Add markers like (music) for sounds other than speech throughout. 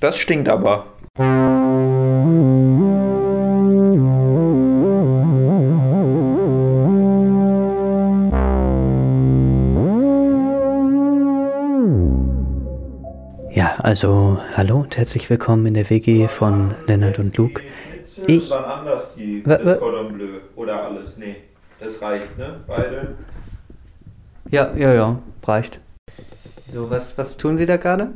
das stinkt aber. Ja, also hallo und herzlich willkommen in der WG von Lennart und Luke. Ich- Wann anders die Cordon Bleu oder alles. Nee, das reicht, ne? Beide. Ja, ja, ja, reicht. So, was, was tun Sie da gerade?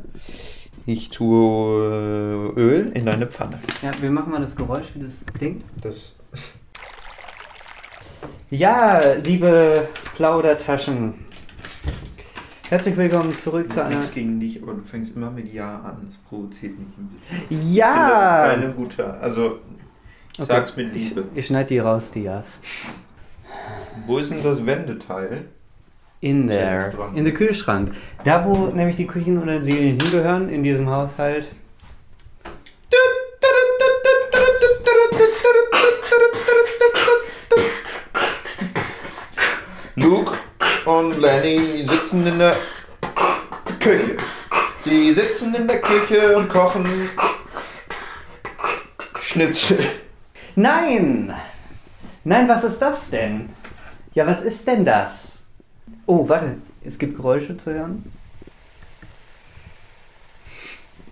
Ich tue äh, Öl in deine Pfanne. Ja, wir machen mal das Geräusch, wie das klingt. Das Ja, liebe Plaudertaschen. Herzlich willkommen zurück zu ist einer. nichts gegen dich, aber du fängst immer mit Ja an. Das provoziert mich ein bisschen. Ich finde, das Ja! ist keine gute. Also, ich Okay. sag's mit Liebe. Ich schneide die raus, die Ja's. Wo ist denn das Wendeteil? In dran. In der Kühlschrank. Da, wo nämlich die Küchenutensilien hingehören, in diesem Haushalt. Luke und Lenny sitzen in der Küche. Sie sitzen in der Küche und kochen Schnitzel. Nein! Nein, was ist das denn? Ja, was ist denn das? Oh, warte. Es gibt Geräusche zu hören.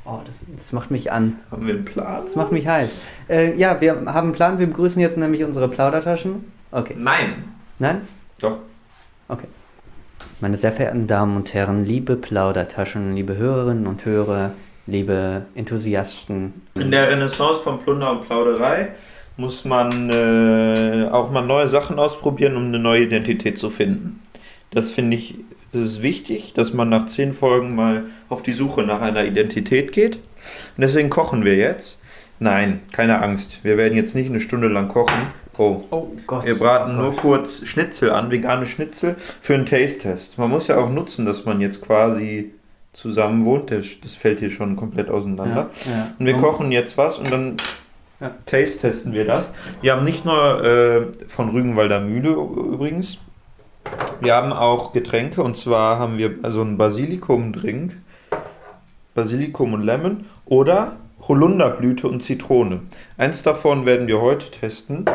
Oh, das, das macht mich an. Haben wir einen Plan? Das macht mich heiß. Äh, ja, wir haben einen Plan. Wir begrüßen jetzt nämlich unsere Plaudertaschen. Okay. Nein. Nein? Doch. Okay. Meine sehr verehrten Damen und Herren, liebe Plaudertaschen, liebe Hörerinnen und Hörer, liebe Enthusiasten. In der Renaissance von Plunder und Plauderei muss man äh, auch mal neue Sachen ausprobieren, um eine neue Identität zu finden. Das finde ich, das ist wichtig, dass man nach zehn Folgen mal auf die Suche nach einer Identität geht. Und deswegen kochen wir jetzt. Nein, keine Angst. Wir werden jetzt nicht eine Stunde lang kochen. Oh, Oh Gott. wir braten oh nur Gott. kurz Schnitzel an, vegane Schnitzel, für einen Taste-Test. Man muss ja auch nutzen, dass man jetzt quasi zusammen wohnt. Das fällt hier schon komplett auseinander. Ja, ja. Und wir kochen jetzt was und dann Ja. taste-testen wir das. Wir haben nicht nur äh, von Rügenwalder Mühle übrigens. Wir haben auch Getränke und zwar haben wir so einen Basilikum-Drink. Basilikum und Lemon oder Holunderblüte und Zitrone. Eins davon werden wir heute testen.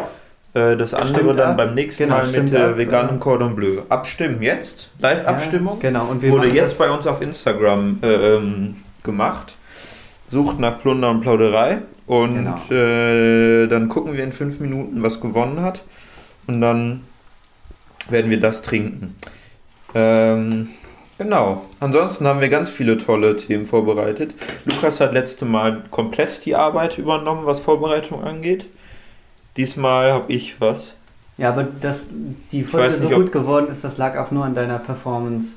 Äh, Das andere Stimmt dann ab. beim nächsten Genau, Mal mit äh, ab, veganem ja. Cordon Bleu. Abstimmen jetzt. Live-Abstimmung. Ja, genau. Und Wurde jetzt bei uns auf Instagram äh, ähm, gemacht. Sucht nach Plunder und Plauderei. Und Genau. äh, dann gucken wir in fünf Minuten, was gewonnen hat. Und dann werden wir das trinken. Ähm, genau. Ansonsten haben wir ganz viele tolle Themen vorbereitet. Lukas hat letzte Mal komplett die Arbeit übernommen, was Vorbereitung angeht. Diesmal habe ich was. Ja, aber dass die Folge so nicht, ob- gut geworden ist, das lag auch nur an deiner Performance.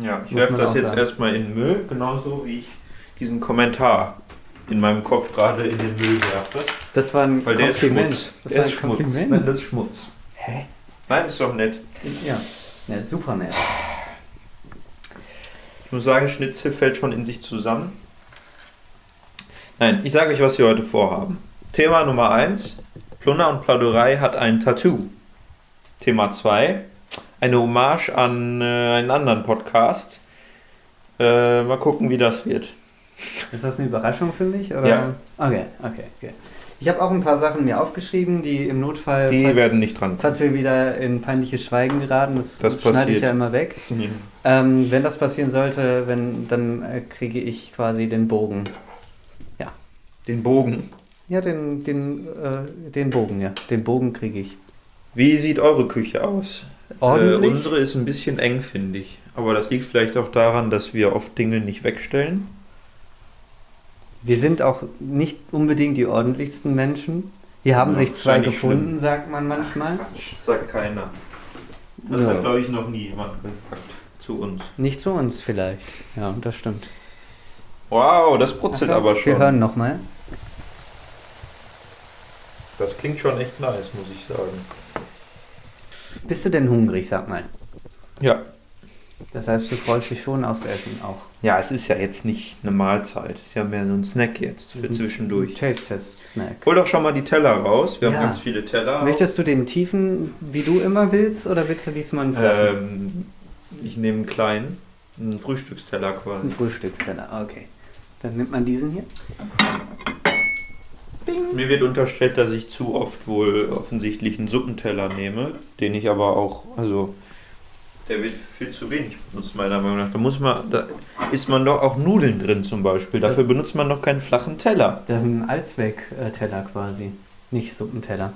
Ja, ich werfe das jetzt sagen. erstmal in den Müll, genauso wie ich diesen Kommentar in meinem Kopf gerade in den Müll werfe. Das war ein Weil der ist Kompliment. Schmutz. Das Der ist Schmutz. Kompliment. Nein, das ist Schmutz. Hä? Nein, ist doch nett. Ja. ja, super nett. Ich muss sagen, Schnitzel fällt schon in sich zusammen. Nein, ich sage euch, was wir heute vorhaben. Thema Nummer 1. Plunder und Plauderei hat ein Tattoo. Thema 2. Eine Hommage an äh, einen anderen Podcast. Äh, mal gucken, wie das wird. Ist das eine Überraschung für mich? Oder? Ja. Okay, okay, okay. Ich habe auch ein paar Sachen mir aufgeschrieben, die im Notfall, Die falls, werden nicht dran. falls wir wieder in peinliches Schweigen geraten, das, Das schneide ich ja immer weg. (laughs) Ähm, wenn das passieren sollte, wenn, dann äh, kriege ich quasi den Bogen. Den Bogen. Ja, den, den, äh, den Bogen, ja. Den Bogen kriege ich. Wie sieht eure Küche aus? Ordentlich? Äh, unsere ist ein bisschen eng, finde ich. Aber das liegt vielleicht auch daran, dass wir oft Dinge nicht wegstellen. Wir sind auch nicht unbedingt die ordentlichsten Menschen. Hier haben Ja, sich zwei gefunden, sagt man manchmal. Quatsch, das sagt keiner. Das Ja. hat, glaube ich, noch nie jemand gesagt zu uns. Nicht zu uns vielleicht. Ja, das stimmt. Wow, das brutzelt Achtung, aber schon. Wir hören nochmal. Das klingt schon echt nice, muss ich sagen. Bist du denn hungrig, sag mal? Ja. Das heißt, du freust dich schon aufs Essen auch. Ja, es ist ja jetzt nicht eine Mahlzeit. Es ist ja mehr so ein Snack jetzt für zwischendurch. Taste-Test-Snack. Hol doch schon mal die Teller raus. Wir Ja. haben ganz viele Teller. Möchtest du den tiefen, wie du immer willst, oder willst du diesmal einen ähm, ich nehme einen kleinen, einen Frühstücksteller quasi. Ein Frühstücksteller, okay. Dann nimmt man diesen hier. Mir wird unterstellt, dass ich zu oft wohl offensichtlich einen Suppenteller nehme, den ich aber auch, also der wird viel zu wenig benutzt, meiner Meinung nach. Da muss man, da isst man doch auch Nudeln drin zum Beispiel. Dafür benutzt man doch keinen flachen Teller. Das ist ein Allzweck-Teller quasi. Nicht Suppenteller.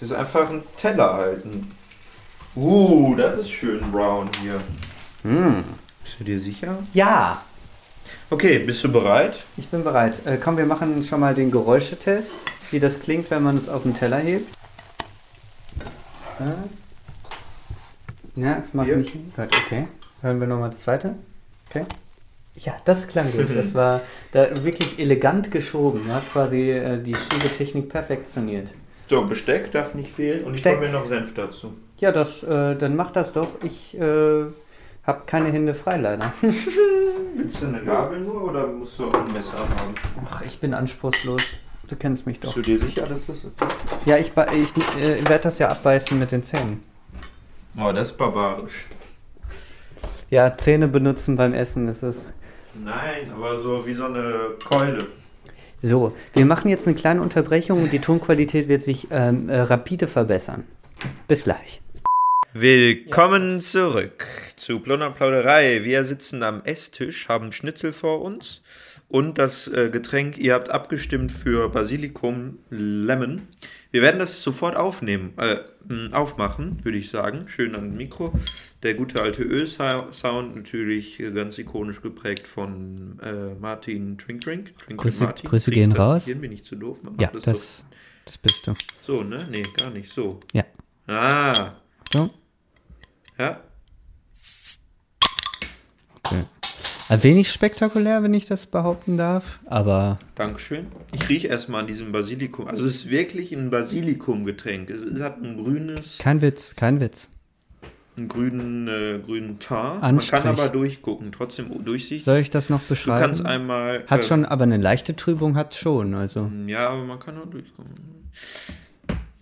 Das ist einfach ein Teller halten. Uh, das ist schön brown hier. Mm. Bist du dir sicher? Ja, Okay, bist du bereit? ich bin bereit. Äh, komm, wir machen schon mal den Geräuschetest, wie das klingt, wenn man es auf den Teller hebt. Äh. Ja, es macht Hier. nicht. Gut, okay. Hören wir nochmal das zweite. Okay. Ja, das klang gut. (laughs) Das war da wirklich elegant geschoben. Du hast quasi äh, die Schiebetechnik perfektioniert. So, Besteck darf nicht fehlen und ich Besteck. mache mir noch Senf dazu. Ja, das, äh, dann mach das doch. Ich äh, habe keine Hände frei leider. (laughs) Willst du eine Gabel nur oder musst du auch ein Messer haben? Ach, ich bin anspruchslos. Du kennst mich doch. Bist du dir sicher, dass das Ja, ich, ich äh, werde das ja abbeißen mit den Zähnen. Oh, das ist barbarisch. Ja, Zähne benutzen beim Essen ist es. Nein, aber so wie so eine Keule. So, wir machen jetzt eine kleine Unterbrechung und die Tonqualität wird sich ähm, äh, rapide verbessern. Bis gleich. Willkommen zurück zu Plauder Plauderei. Wir sitzen am Esstisch, haben Schnitzel vor uns und das äh, Getränk, ihr habt abgestimmt für Basilikum Lemon. Wir werden das sofort aufnehmen, äh, aufmachen, würde ich sagen. Schön an Mikro. Der gute alte Ö-Sound, natürlich ganz ikonisch geprägt von äh, Martin Trink Drink. Trink Grüße- Martin. Grüße Riecht gehen das raus. Hier bin ich zu doof. Man Ja, macht das, das bist du. So, so, ne? Nee, gar nicht so. Ja. Ah, So, ja. okay. Ein wenig spektakulär, wenn ich das behaupten darf, aber Dankeschön. Ich rieche erstmal an diesem Basilikum. Also es ist wirklich ein Basilikumgetränk. Es es hat ein grünes, kein Witz, kein Witz. einen grünen, äh, grünen Teint. Man kann aber durchgucken, trotzdem Durchsicht. Soll ich das noch du beschreiben? kannst einmal. hat äh, schon, aber eine leichte Trübung hat schon, also. Ja, aber man kann auch durchgucken.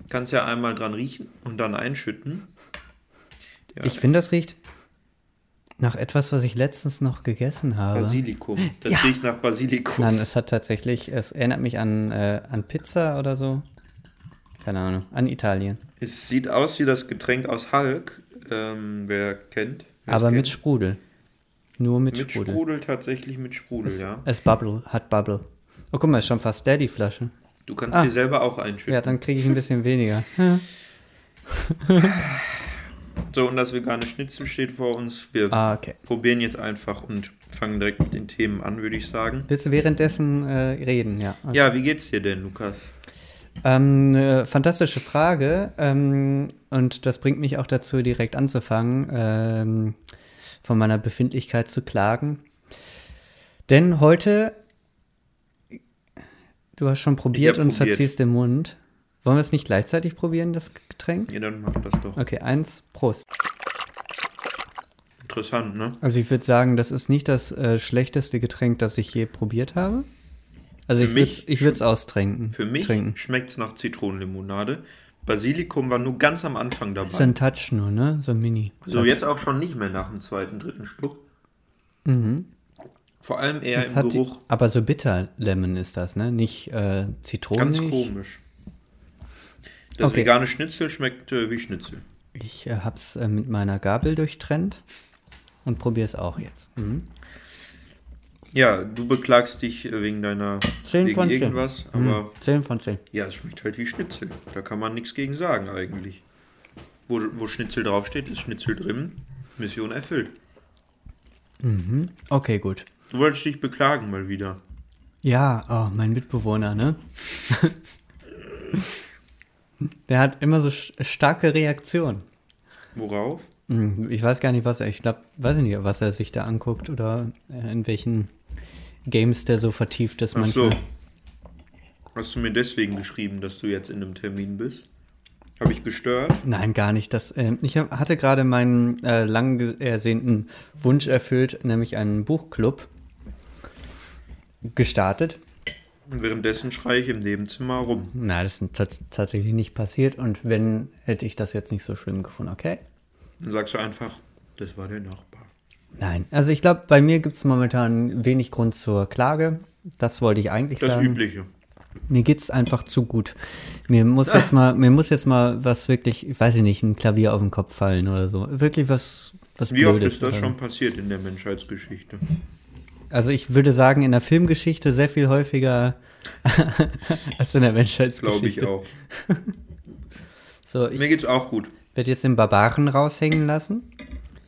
Kannst ja einmal dran riechen und dann einschütten. Ja, Ich finde, das riecht nach etwas, was ich letztens noch gegessen habe. Basilikum. Das Ja. riecht nach Basilikum. Nein, es hat tatsächlich, es erinnert mich an, äh, an Pizza oder so. Keine Ahnung, an Italien. Es sieht aus wie das Getränk aus Hulk. Ähm, wer kennt? wer's Aber mit kennt. Sprudel. Nur mit, Mit Sprudel. Sprudel. tatsächlich mit Sprudel, Es, ja. es Bubble, hat Bubble. Oh, guck mal, ist schon fast der die Flasche. Du kannst Ah. dir selber auch einschütten. Ja, dann kriege ich ein bisschen weniger. (laughs) (laughs) So, und das vegane Schnitzel steht vor uns. Wir Ah, okay. probieren jetzt einfach und fangen direkt mit den Themen an, würde ich sagen. Willst du währenddessen äh, reden? Ja. Okay. Ja, wie geht's dir denn, Lukas? Ähm, eine fantastische Frage. Ähm, und das bringt mich auch dazu, direkt anzufangen, ähm, von meiner Befindlichkeit zu klagen. Denn heute, du hast schon probiert und probiert. verziehst den Mund. Wollen wir es nicht gleichzeitig probieren, das Getränk? Ja, dann mach das doch. Okay, eins, Prost. Interessant, ne? Also ich würde sagen, das ist nicht das äh, schlechteste Getränk, das ich je probiert habe. Also Für ich würde würd's austrinken. Für mich Trinken. schmeckt's nach Zitronenlimonade. Basilikum war nur ganz am Anfang dabei. Ist ein Touch nur, ne? So ein Mini. so, jetzt auch schon nicht mehr nach dem zweiten, dritten Schluck. Mhm. Vor allem eher Das im hat die, Geruch. aber so bitter Lemon ist das, ne? Nicht äh, Zitronen. Ganz komisch. Das Okay. vegane Schnitzel schmeckt äh, wie Schnitzel. Ich äh, hab's äh, mit meiner Gabel durchtrennt und probiere es auch jetzt. Mhm. Ja, du beklagst dich äh, wegen deiner Zehn wegen von zehn. irgendwas, aber Mhm. 10 von 10. ja, es schmeckt halt wie Schnitzel. Da kann man nichts gegen sagen eigentlich. Wo, wo Schnitzel draufsteht, ist Schnitzel drin. Mission erfüllt. Mhm. Okay, gut. Du wolltest dich beklagen mal wieder. Ja, oh, mein Mitbewohner, ne? (laughs) Der hat immer so starke Reaktionen. Worauf? Hm, Ich weiß gar nicht, was er, ich glaube, weiß ich nicht, was er sich da anguckt oder äh, in welchen Games der so vertieft ist Ach so. manchmal. Hast du mir deswegen geschrieben, dass du jetzt in einem Termin bist? Habe ich gestört? Nein, gar nicht. Das, äh, ich hab, hatte gerade meinen äh, lang ersehnten Wunsch erfüllt, nämlich einen Buchclub gestartet. Und währenddessen schreie ich im Nebenzimmer rum. Na, das ist tats tatsächlich nicht passiert und wenn, hätte ich das jetzt nicht so schlimm gefunden, okay? Dann sagst du einfach, das war der Nachbar. Nein, also ich glaube, bei mir gibt es momentan wenig Grund zur Klage. Das wollte ich eigentlich Das sagen. Übliche. Mir geht's einfach zu gut. Mir muss jetzt mal, mir muss jetzt mal was wirklich, ich weiß ich nicht, ein Klavier auf den Kopf fallen oder so. Wirklich was, was Wie oft Blödes ist das oder- schon passiert in der Menschheitsgeschichte? Also ich würde sagen, in der Filmgeschichte sehr viel häufiger (laughs) als in der Menschheitsgeschichte. Glaube ich auch. (laughs) So, ich Mir geht's auch gut. werde jetzt den Barbaren raushängen lassen.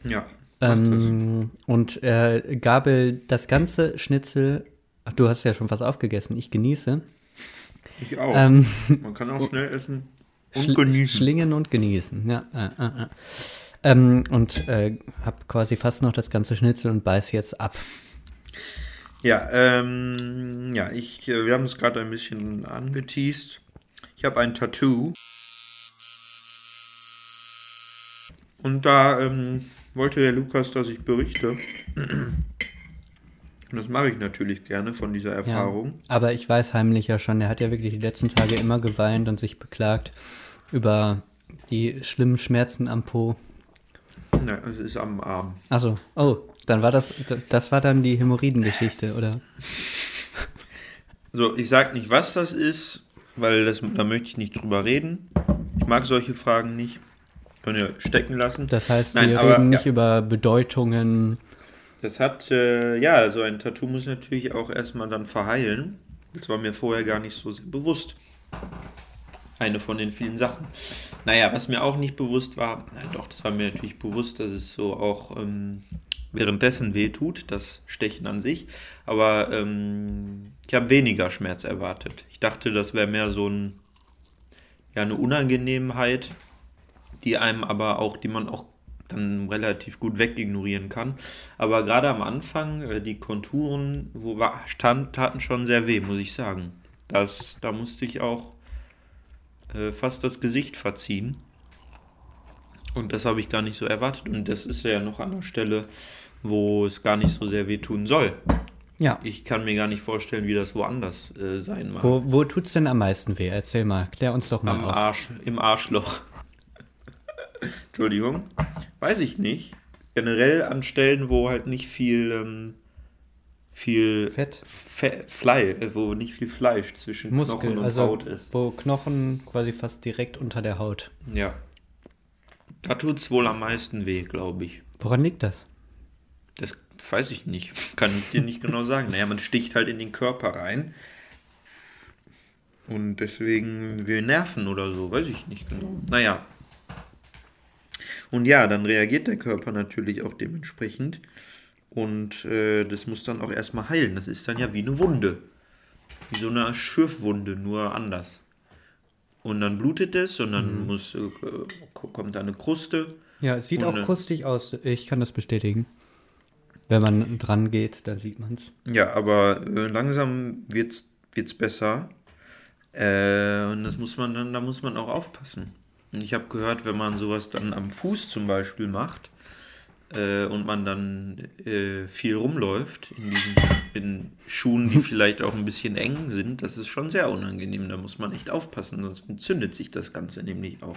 Ja. Ähm, und äh, gabel das ganze Schnitzel. Ach, du hast ja schon was aufgegessen. Ich genieße. Ich auch. Ähm, Man kann auch schnell essen und Schl- genießen. Schlingen und genießen, ja. Äh, äh, äh. Ähm, und äh, habe quasi fast noch das ganze Schnitzel und beiß jetzt ab. Ja, ähm, ja, ich, äh, wir haben es gerade ein bisschen angeteased. Ich habe ein Tattoo. Und da ähm, wollte der Lukas, dass ich berichte. Und das mache ich natürlich gerne von dieser Erfahrung. Aber ich weiß heimlich ja schon, er hat ja wirklich die letzten Tage immer geweint und sich beklagt über die schlimmen Schmerzen am Po. Ja, es ist am Arm. Achso, oh, dann war das, das war dann die Hämorrhoidengeschichte, oder? So, ich sag nicht, was das ist, weil das, da möchte ich nicht drüber reden. Ich mag solche Fragen nicht. Können ihr stecken lassen. Das heißt, Nein, wir aber, reden nicht ja. über Bedeutungen. Das hat, äh, ja, so ein Tattoo muss natürlich auch erstmal dann verheilen. Das war mir vorher gar nicht so sehr bewusst. Eine von den vielen Sachen. Naja, was mir auch nicht bewusst war, na doch, das war mir natürlich bewusst, dass es so auch ähm, währenddessen wehtut, das Stechen an sich. Aber ähm, ich habe weniger Schmerz erwartet. Ich dachte, das wäre mehr so ein, ja, eine Unangenehmheit, die einem aber auch, die man auch dann relativ gut wegignorieren kann. Aber gerade am Anfang, äh, die Konturen, wo war, stand, taten schon sehr weh, muss ich sagen. Das, da musste ich auch äh, fast das Gesicht verziehen. Und das habe ich gar nicht so erwartet. Und das ist ja noch an der Stelle, wo es gar nicht so sehr wehtun soll. Ja. Ich kann mir gar nicht vorstellen, wie das woanders äh, sein mag. Wo, wo tut's denn am meisten weh? Erzähl mal, klär uns doch mal Am auf. Arsch, im Arschloch. (laughs) Entschuldigung. Weiß ich nicht. Generell an Stellen, wo halt nicht viel, ähm, viel Fett, Fe Fleisch, äh, wo nicht viel Fleisch zwischen Knochen Muskel, und also Haut ist. wo Knochen quasi fast direkt unter der Haut. Ja. Da tut es wohl am meisten weh, glaube ich. Woran liegt das? Das weiß ich nicht. Kann ich dir nicht genau sagen. Naja, man sticht halt in den Körper rein. Und deswegen wir Nerven oder so, weiß ich nicht genau. Naja. Und ja, dann reagiert der Körper natürlich auch dementsprechend. Und äh, das muss dann auch erstmal heilen. Das ist dann ja wie eine Wunde. Wie so eine Schürfwunde, nur anders. Und dann blutet es und dann muss, äh, kommt da eine Kruste. Ja, es sieht auch äh, krustig aus. Ich kann das bestätigen. Wenn man dran geht, dann sieht man's. Ja, aber äh, langsam wird's, wird's besser. Äh, und das muss man dann, da muss man auch aufpassen. Und ich habe gehört, wenn man sowas dann am Fuß zum Beispiel macht äh, und man dann äh, viel rumläuft in diesen in Schuhen, die vielleicht auch ein bisschen eng sind, das ist schon sehr unangenehm. Da muss man echt aufpassen, sonst entzündet sich das Ganze nämlich auch.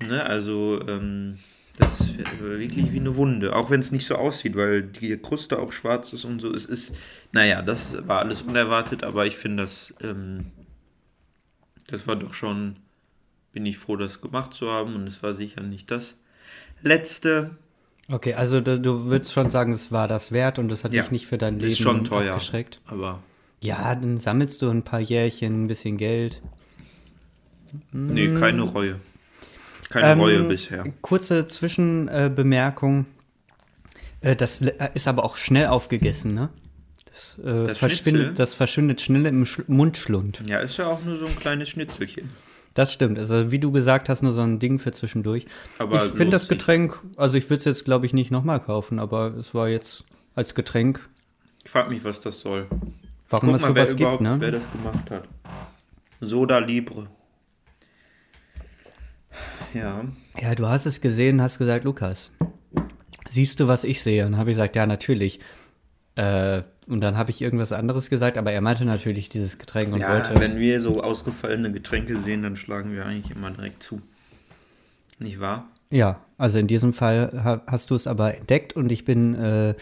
Ne, also ähm, das ist wirklich wie eine Wunde, auch wenn es nicht so aussieht, weil die Kruste auch schwarz ist und so. Es ist, naja, das war alles unerwartet, aber ich finde das, ähm, das war doch schon, bin ich froh, das gemacht zu haben und es war sicher nicht das letzte. Okay, also da, du würdest schon sagen, es war das wert und das hat Ja, dich nicht für dein ist Leben schon teuer. abgeschreckt. Aber Ja, dann sammelst du ein paar Jährchen, ein bisschen Geld. nee, keine Reue. Keine Mm. Ähm, Reue bisher. Kurze Zwischenbemerkung. Äh, das äh, ist aber auch schnell aufgegessen, ne? Das, äh, Das Schnitzel? verschwindet, das verschwindet schnell im Sch Mundschlund. Ja, ist ja auch nur so ein kleines Schnitzelchen. Das stimmt. Also wie du gesagt hast, nur so ein Ding für zwischendurch. Aber ich finde das. Getränk, also ich würde es jetzt, glaube ich, nicht nochmal kaufen, aber es war jetzt als Getränk, Ich frage mich, was das soll. warum Guck es mal, wer sowas gibt, überhaupt, ne? wer das gemacht hat. Soda Libre. Ja. Ja, du hast es gesehen, hast gesagt, Lukas, siehst du, was ich sehe? Und habe ich gesagt, ja, natürlich. Äh, und dann habe ich irgendwas anderes gesagt, aber er meinte natürlich dieses Getränk und ja, wollte. wenn wir so ausgefallene Getränke sehen, dann schlagen wir eigentlich immer direkt zu. Nicht wahr? Ja, also in diesem Fall ha hast du es aber entdeckt und ich bin, äh,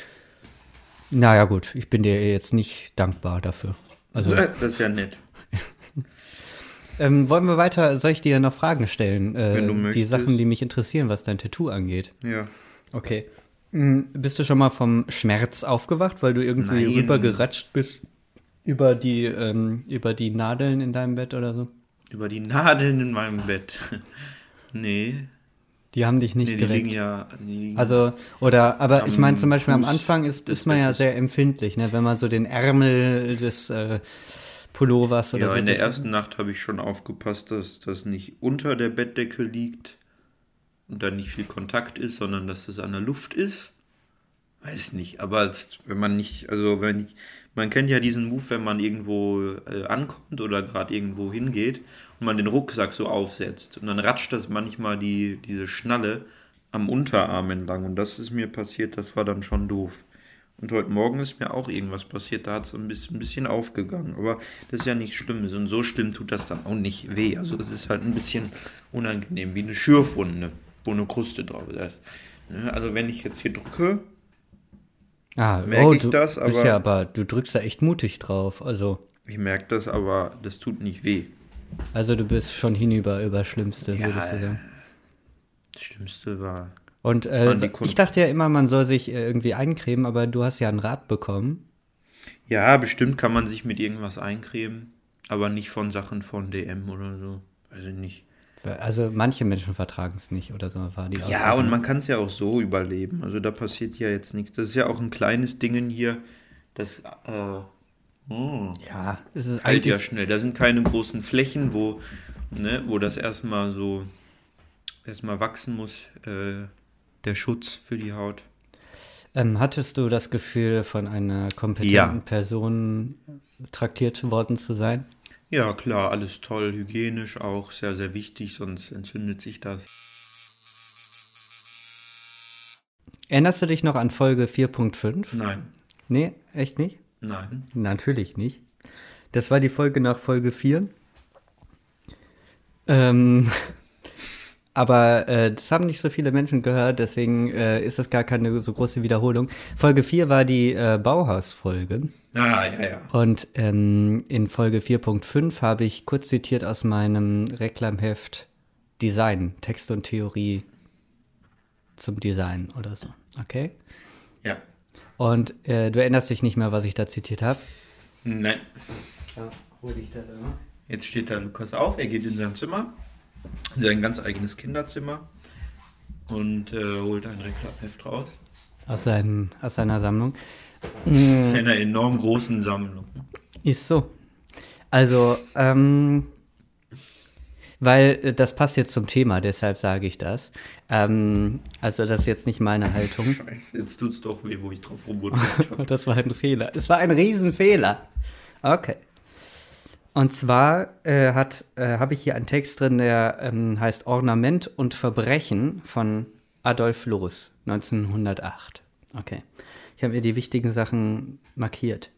naja gut, ich bin dir jetzt nicht dankbar dafür. Also, (laughs) das ist ja nett. (laughs) ähm, wollen wir weiter, soll ich dir noch Fragen stellen? Äh, Wenn du Die möchtest. Sachen, die mich interessieren, was dein Tattoo angeht. Ja. Okay. Hm, Bist du schon mal vom Schmerz aufgewacht, weil du irgendwie Nein. rübergeratscht bist über die, ähm, über die Nadeln in deinem Bett oder so? Über die Nadeln in meinem Bett. (laughs) nee. Die haben dich nicht nee, die direkt. liegen ja. Die liegen Also, oder, aber ich Am meine zum Beispiel am Fuß Anfang ist, ist man ja sehr empfindlich, ne? wenn man so den Ärmel des äh, Pullovers oder ja, so. in der ersten Nacht habe ich schon aufgepasst, dass das nicht unter der Bettdecke liegt und da nicht viel Kontakt ist, sondern dass das an der Luft ist. Weiß nicht, aber als, wenn man nicht, also wenn ich, man kennt ja diesen Move, wenn man irgendwo äh, ankommt oder gerade irgendwo hingeht und man den Rucksack so aufsetzt und dann ratscht das manchmal die, diese Schnalle am Unterarm entlang und das ist mir passiert, das war dann schon doof. Und heute Morgen ist mir auch irgendwas passiert, da hat es ein bisschen, ein bisschen aufgegangen. Aber das ist ja nichts Schlimmes. Und so schlimm tut das dann auch nicht weh. Also es ist halt ein bisschen unangenehm, wie eine Schürfwunde, wo eine Kruste drauf ist. Ne? Also wenn ich jetzt hier drücke, ah, merke oh, ich du das, aber- ja aber, du drückst da echt mutig drauf. Also, ich merke das, aber das tut nicht weh. also du bist schon hinüber über Schlimmste, Ja, würdest du sagen. Das Schlimmste war. Und äh, ich dachte ja immer, man soll sich äh, irgendwie eincremen, aber du hast ja einen Rat bekommen. Ja, bestimmt kann man sich mit irgendwas eincremen, aber nicht von Sachen von DM oder so. Weiß ich nicht. Also manche Menschen vertragen es nicht oder so war die Ja, und man kann es ja auch so überleben. Also da passiert ja jetzt nichts. Das ist ja auch ein kleines Dingen hier. Das äh, hm, Ja, es ist heilt ja schnell. Da sind keine großen Flächen, wo, ne, wo das erstmal so erstmal wachsen muss, äh, der Schutz für die Haut. Ähm, hattest du das Gefühl, von einer kompetenten Ja. Person traktiert worden zu sein? Ja, klar, alles toll, hygienisch auch, sehr, sehr wichtig, sonst entzündet sich das. Erinnerst du dich noch an Folge 4.5? Nein, Nee, echt nicht? nein. Natürlich nicht. Das war die Folge nach Folge 4. Ähm, (laughs) aber äh, das haben nicht so viele Menschen gehört, deswegen äh, ist das gar keine so große Wiederholung. Folge 4 war die äh, Bauhaus-Folge. Ah, ja, ja. Und ähm, in Folge 4.5 habe ich kurz zitiert aus meinem Reklamheft Design, Text und Theorie zum Design oder so. Okay? Ja. Und äh, du erinnerst dich nicht mehr, was ich da zitiert habe? Nein. Ja, hol dich da immer. Jetzt steht da Lukas auf, er geht in sein Zimmer, sein ganz eigenes Kinderzimmer und äh, holt ein Reklamheft raus. Aus, seinen, aus seiner Sammlung. Das ist ja eine enorm großen Sammlung. Ist so. Also, ähm, weil äh, das passt jetzt zum Thema, deshalb sage ich das. Ähm, also, das ist jetzt nicht meine Haltung. (laughs) Scheiße, jetzt tut's doch weh, wo ich drauf rumrudert (laughs) habe. Das war ein Fehler. Es war ein Riesenfehler. Okay. Und zwar äh, hat, äh, habe ich hier einen Text drin, der ähm, heißt Ornament und Verbrechen von Adolf Loos, 1908. Okay. Ich habe mir die wichtigen Sachen markiert.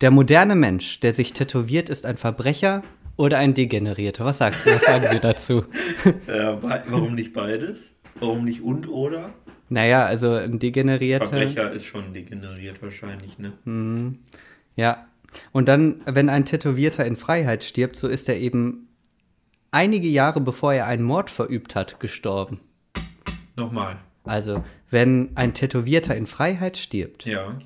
Der moderne Mensch, der sich tätowiert, ist ein Verbrecher oder ein Degenerierter. Was, sagst, was sagen Sie dazu? (laughs) äh, wa- warum nicht beides? Warum nicht und oder? Naja, also ein Degenerierter. Verbrecher ist schon degeneriert wahrscheinlich, ne? Ja. Und dann, wenn ein Tätowierter in Freiheit stirbt, so ist er eben einige Jahre bevor er einen Mord verübt hat, gestorben. Nochmal. Also, wenn ein Tätowierter in Freiheit stirbt, Ja.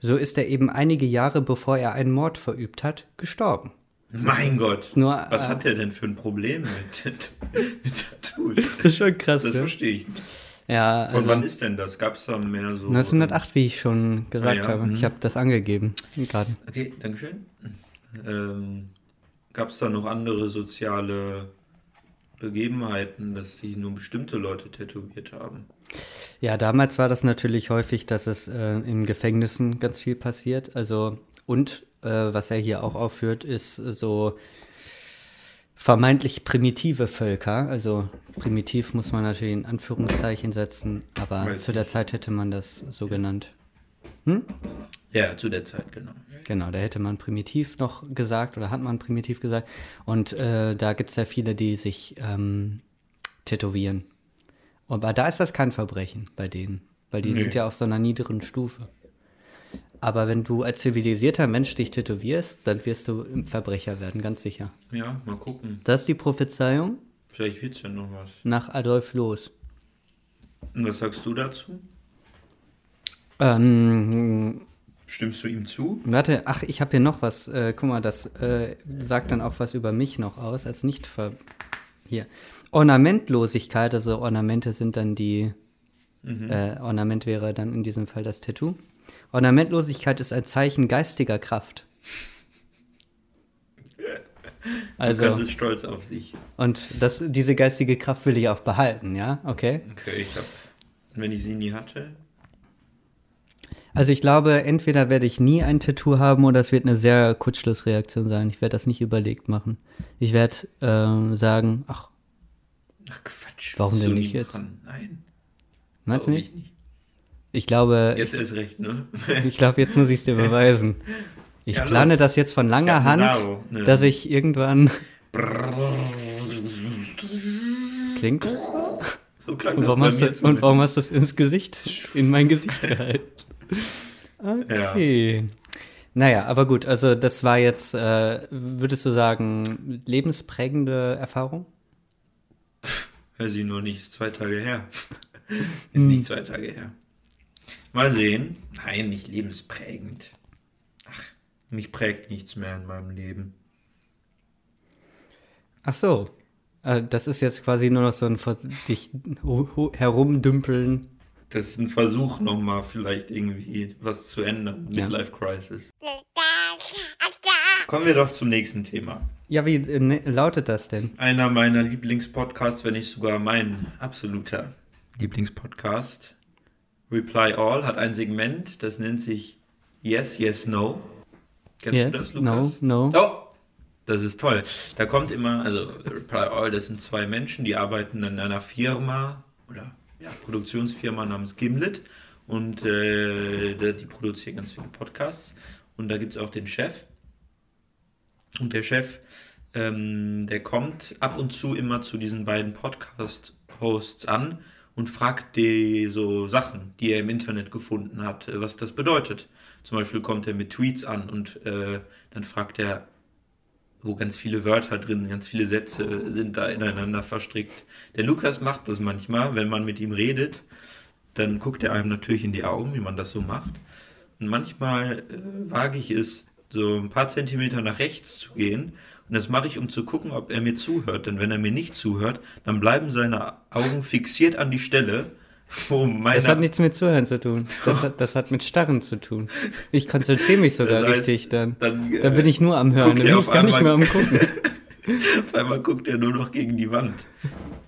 so ist er eben einige Jahre bevor er einen Mord verübt hat, gestorben. Mein Gott. nur, Was äh, hat der denn für ein Problem mit, (laughs) mit Tattoos? (laughs) Das ist schon krass, Das ne? verstehe ich nicht. Ja, Von also wann ist denn das? Gab es da mehr so. 1908, wie ich schon gesagt Ah ja, habe. mhm. Ich habe das angegeben gerade. Okay, Dankeschön. Ähm, Gab es da noch andere soziale Begebenheiten, dass sich nur bestimmte Leute tätowiert haben? Ja, damals war das natürlich häufig, dass es äh, in Gefängnissen ganz viel passiert. Also, und äh, was er hier auch aufführt, ist so vermeintlich primitive Völker. Also, primitiv muss man natürlich in Anführungszeichen setzen, aber Weiß zu der Zeit hätte man das so genannt. Ja, zu der Zeit, genau. Genau, da hätte man primitiv noch gesagt oder hat man primitiv gesagt. Und äh, da gibt es ja viele, die sich ähm, tätowieren. Aber da ist das kein Verbrechen bei denen, weil die Nee. sind ja auf so einer niederen Stufe. Aber wenn du als zivilisierter Mensch dich tätowierst, dann wirst du ein Verbrecher werden, ganz sicher. Ja, mal gucken. Das ist die Prophezeiung Vielleicht wird's ja noch was. nach Adolf Loos. Und was sagst du dazu? Ähm, Stimmst du ihm zu? warte, ach, ich habe hier noch was. Äh, guck mal, das äh, sagt dann auch was über mich noch aus, als nicht ver hier. Ornamentlosigkeit, also Ornamente sind dann die, äh, Ornament wäre dann in diesem Fall das Tattoo. Ornamentlosigkeit ist ein Zeichen geistiger Kraft. Lukas Also, ist stolz auf sich. und das, diese geistige Kraft will ich auch behalten, ja? Okay. Okay, ich hab, wenn ich sie nie hatte, Also ich glaube, entweder werde ich nie ein Tattoo haben oder es wird eine sehr Kurzschlussreaktion sein. Ich werde das nicht überlegt machen. Ich werde ähm, sagen, ach, ach Quatsch. Warum denn nicht jetzt? machen? Nein. meinst du nicht? Ich, nicht. Ich glaube, Jetzt erst recht, ne? (laughs) ich, glaube, jetzt muss ich es dir beweisen. Ich Ja, plane los. das jetzt von langer Hand, Naro, ne. dass ich irgendwann. Klingt das? So klang Und das warum, bei hast du, und warum hast du es ins Gesicht, in mein Gesicht (laughs) gehalten? Okay. Naja, aber gut, also das war jetzt, äh, würdest du sagen, lebensprägende Erfahrung? Weiß ich nur nicht, ist zwei Tage her. Hm. (laughs) ist nicht zwei Tage her. Mal sehen. Nein, nicht lebensprägend. Ach, mich prägt nichts mehr in meinem Leben. Ach so. Äh, das ist jetzt quasi nur noch so ein vor dich herumdümpeln. Das ist ein Versuch nochmal vielleicht irgendwie was zu ändern. Ja. Midlife Crisis. Kommen wir doch zum nächsten Thema. Ja, wie äh, ne, lautet das denn? Einer meiner Lieblingspodcasts, wenn nicht sogar mein absoluter Lieblingspodcast. Reply All hat ein Segment, das nennt sich Yes, Yes, No. Kennst Yes, du das, Lukas? no, no. Oh, das ist toll. Da kommt immer, also Reply All, das sind zwei Menschen, die arbeiten in einer Firma oder ja, Produktionsfirma namens Gimlet und äh, die produzieren ganz viele Podcasts. Und da gibt es auch den Chef. Und der Chef, ähm, der kommt ab und zu immer zu diesen beiden Podcast-Hosts an und fragt die so Sachen, die er im Internet gefunden hat, äh, was das bedeutet. Zum Beispiel kommt er mit Tweets an und äh, dann fragt er, wo ganz viele Wörter drin, ganz viele Sätze sind da ineinander verstrickt. Der Lukas macht das manchmal, wenn man mit ihm redet, dann guckt er einem natürlich in die Augen, wie man das so macht. Und manchmal äh, wage ich es, so ein paar Zentimeter nach rechts zu gehen. Und das mache ich, um zu gucken, ob er mir zuhört. Denn wenn er mir nicht zuhört, dann bleiben seine Augen fixiert an die Stelle, wo meine... Das hat nichts mit Zuhören zu tun. Das hat, das hat mit Starren zu tun. Ich konzentriere mich sogar Das heißt, richtig dann. dann, äh, Dann bin ich nur am Hören, dann bin ich gar nicht mehr am Gucken. (laughs) Auf einmal guckt er nur noch gegen die Wand.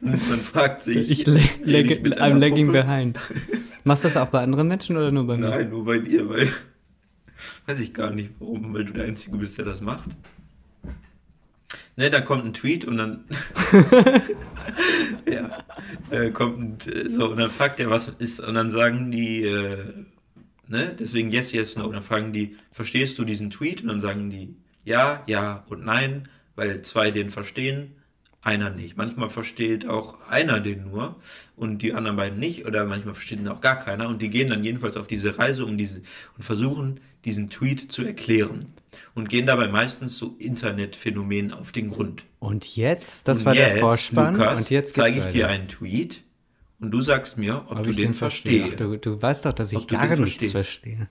Und man fragt sich... Ich leg, I'm lagging Puppe? behind. Machst du das auch bei anderen Menschen oder nur bei mir? Nein, nur bei dir, weil... Weiß ich gar nicht, warum, weil du der Einzige bist, der das macht. Ne, dann kommt ein Tweet und dann... (laughs) ja, äh, kommt ein, so, und dann fragt er, was ist, und dann sagen die, äh, ne, deswegen yes, yes, no, und dann fragen die, verstehst du diesen Tweet? Und dann sagen die, ja, ja und nein, weil zwei den verstehen, einer nicht. Manchmal versteht auch einer den nur und die anderen beiden nicht oder manchmal versteht ihn auch gar keiner und die gehen dann jedenfalls auf diese Reise um diese und versuchen diesen Tweet zu erklären und gehen dabei meistens so Internetphänomenen auf den Grund. Und jetzt, das und war der jetzt, Vorspann. Lukas, und jetzt zeige ich dir weiter. einen Tweet und du sagst mir, ob, Ob du ich den verstehe. verstehst. Ach, Du, du weißt doch, dass ich gar den nichts verstehst. verstehe.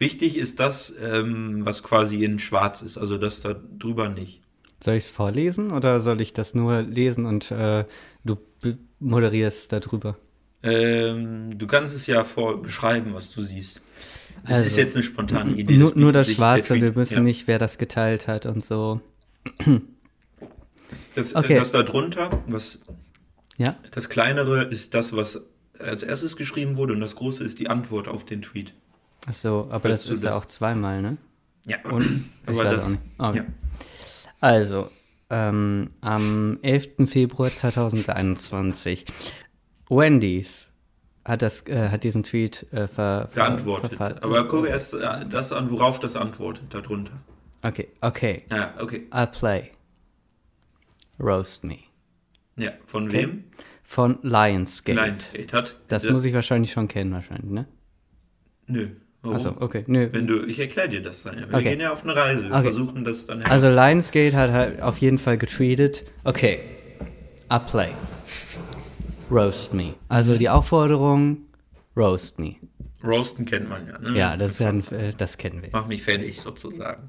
Wichtig ist das, ähm, was quasi in Schwarz ist, also das da drüber nicht. Soll ich es vorlesen oder soll ich das nur lesen und äh, du moderierst darüber? Ähm, du kannst es ja vor beschreiben, was du siehst. Es Also, ist jetzt eine spontane Idee. Nur, das nur das Schwarze, wir müssen ja. nicht, wer das geteilt hat und so. Das, Okay. das da drunter, was Ja? das kleinere ist das, was als erstes geschrieben wurde und das große ist die Antwort auf den Tweet. Ach so, aber Falls das ist ja das- auch zweimal, ne? Ja, Und ich aber weiß das, auch nicht. Okay. ja. Also, ähm, am 11. Februar 2021, Wendy's hat, das, äh, hat diesen Tweet äh, ver, ver, geantwortet. verfa- Aber guck erst äh, das an, worauf das antwortet, darunter. Okay, okay. Ja, okay. I'll play. Roast me. Ja, von Okay. wem? von Lionsgate. Lionsgate hat. Das muss ich wahrscheinlich schon kennen, wahrscheinlich, ne? Nö. Warum? Achso, okay. Nö. Wenn du, ich erkläre dir das dann. ja. Wir Okay. gehen ja auf eine Reise. Wir Okay. versuchen das dann Also Lionsgate hat halt auf jeden Fall getweetet, okay, I play. Roast me. Also die Aufforderung, roast me. Roasten kennt man ja. Ne? Ja, das ein, äh, das kennen wir. Mach mich fertig sozusagen.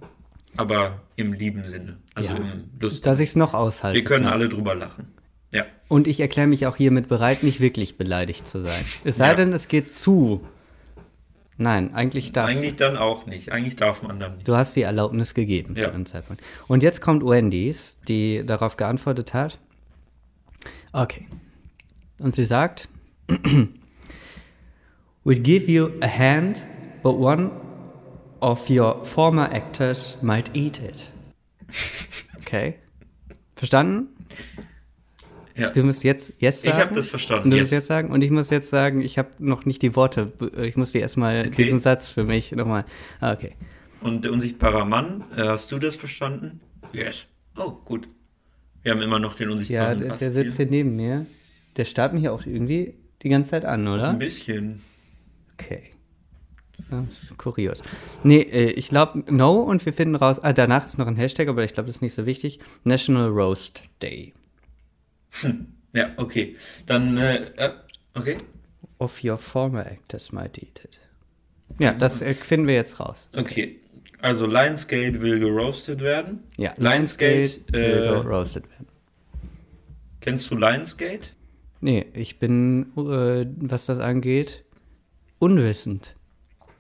Aber im lieben Sinne. Also Ja. im lustigen. Dass ich es noch aushalte. Wir können klar. alle drüber lachen. Ja. Und ich erkläre mich auch hiermit bereit, nicht wirklich beleidigt zu sein. Es sei Ja. denn, es geht zu. Nein, eigentlich darf. Eigentlich dann auch nicht. Eigentlich darf man dann nicht. Du hast die Erlaubnis gegeben Ja. zu dem Zeitpunkt. Und jetzt kommt Wendy's, die darauf geantwortet hat. Okay. Und sie sagt, (clears throat) We'd give you a hand, but one of your former actors might eat it. (laughs) Okay. Verstanden? Ja. Du musst jetzt, jetzt Ich sagen. hab das verstanden, Und du yes. musst jetzt sagen. Und ich muss jetzt sagen, ich habe noch nicht die Worte. Ich muss dir erstmal Okay. diesen Satz für mich nochmal. Ah, Okay. Und der unsichtbare Mann, äh, hast du das verstanden? Yes. Oh, gut. Wir haben immer noch den Ja, unsichtbaren der, Gast der sitzt hier neben mir. Der starrt mich auch irgendwie die ganze Zeit an, oder? Ein bisschen. Okay. Ja, kurios. Nee, äh, ich glaube, no und wir finden raus. Ah, danach ist noch ein Hashtag, aber ich glaube, das ist nicht so wichtig. National Roast Day. Ja, okay. Dann, äh, äh, okay. Of your former actors might eat it. Ja, das äh, finden wir jetzt raus. Okay. Also Lionsgate will geroastet werden. Ja, Lionsgate, will äh, roasted werden. kennst du Lionsgate? Nee, ich bin, äh, was das angeht, unwissend.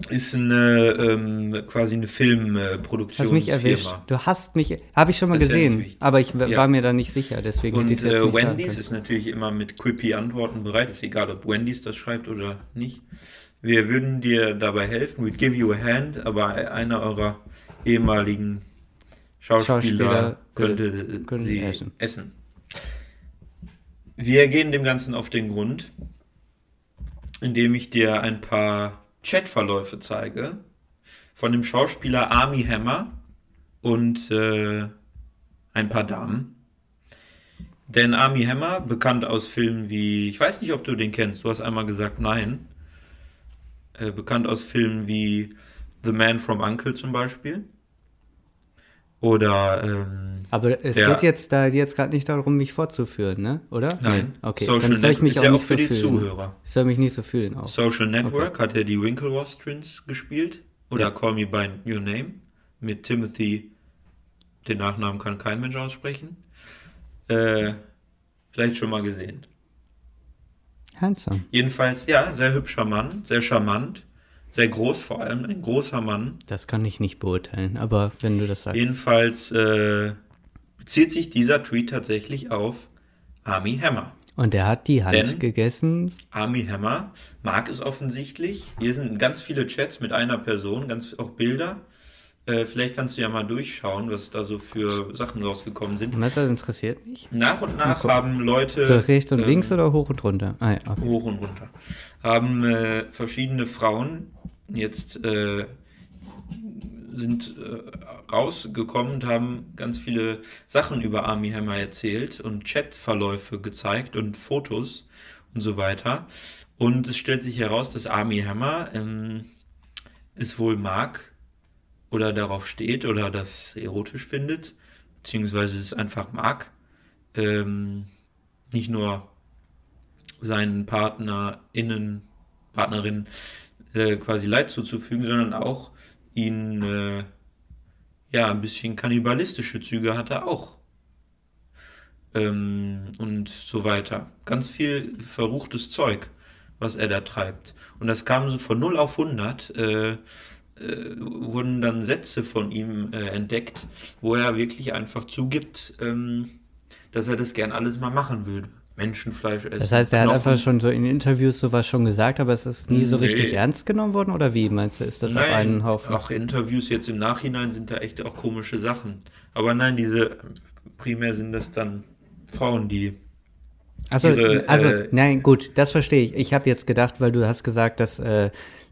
Ist eine, ähm, quasi eine Hast mich erwischt. Du hast mich, habe ich schon mal Das ja gesehen, aber ich Ja. war mir da nicht sicher, deswegen Und äh, Wendy's ist natürlich immer mit creepy Antworten bereit. Ist egal, ob Wendy's das schreibt oder nicht. Wir würden dir dabei helfen. We'd give you a hand, aber einer eurer ehemaligen Schauspieler, Schauspieler könnte sie essen. essen. Wir gehen dem Ganzen auf den Grund, indem ich dir ein paar Chatverläufe zeige von dem Schauspieler Army Hammer und äh, ein paar Damen. Denn Army Hammer, bekannt aus Filmen wie, ich weiß nicht, ob du den kennst, du hast einmal gesagt nein. Äh, bekannt aus Filmen wie The Man from Uncle zum Beispiel. Oder, ähm, Aber es Ja. geht jetzt da jetzt gerade nicht darum, mich vorzuführen, ne? Oder? nein. Okay, Social dann soll ich Network mich ist auch ja nicht auch für so die fühlen. Zuhörer. Ich soll mich nicht so fühlen auch. Social Network hat er die Winklevoss-Twins gespielt. Oder Ja. Call Me By Your Name. Mit Timothy, den Nachnamen kann kein Mensch aussprechen. Äh, vielleicht schon mal gesehen. Handsome. Jedenfalls, ja, sehr hübscher Mann, sehr charmant, sehr groß vor allem, ein großer Mann. Das kann ich nicht beurteilen, aber wenn du das sagst. Jedenfalls äh, bezieht sich dieser Tweet tatsächlich auf Army Hammer. Und er hat die Hand Denn- gegessen. Army Hammer mag es offensichtlich. Hier sind ganz viele Chats mit einer Person, ganz auch Bilder. Äh, vielleicht kannst du ja mal durchschauen, was da so für Sachen rausgekommen sind. Was das interessiert mich? Nach und nach haben Leute So rechts und ähm, links oder hoch und runter? Ah, ja, okay. hoch und runter haben äh, verschiedene Frauen jetzt äh, sind äh, rausgekommen und haben ganz viele Sachen über Army Hammer erzählt und Chatverläufe gezeigt und Fotos und so weiter. Und es stellt sich heraus, dass Army Hammer ähm, es wohl mag oder darauf steht oder das erotisch findet, beziehungsweise es einfach mag. Ähm, nicht nur seinen PartnerInnen, Partnerinnen äh, quasi Leid zuzufügen, sondern auch ihn, äh, ja, ein bisschen kannibalistische Züge hat er auch. Ähm, und so weiter. Ganz viel verruchtes Zeug, was er da treibt. Und das kam so von 0 auf 100, äh, äh, wurden dann Sätze von ihm äh, entdeckt, wo er wirklich einfach zugibt, ähm, dass er das gern alles mal machen würde. Menschenfleisch essen. Das heißt, er hat Knochen. einfach schon so in Interviews sowas schon gesagt, aber es ist nie so Nee. richtig ernst genommen worden? Oder wie meinst du, ist das auf Nein, einen Haufen? Auch Interviews jetzt im Nachhinein sind da echt auch komische Sachen. Aber nein, diese, primär sind das dann Frauen, die. Also, ihre, also äh, nein, gut, das verstehe ich. Ich habe jetzt gedacht, weil du hast gesagt, dass äh,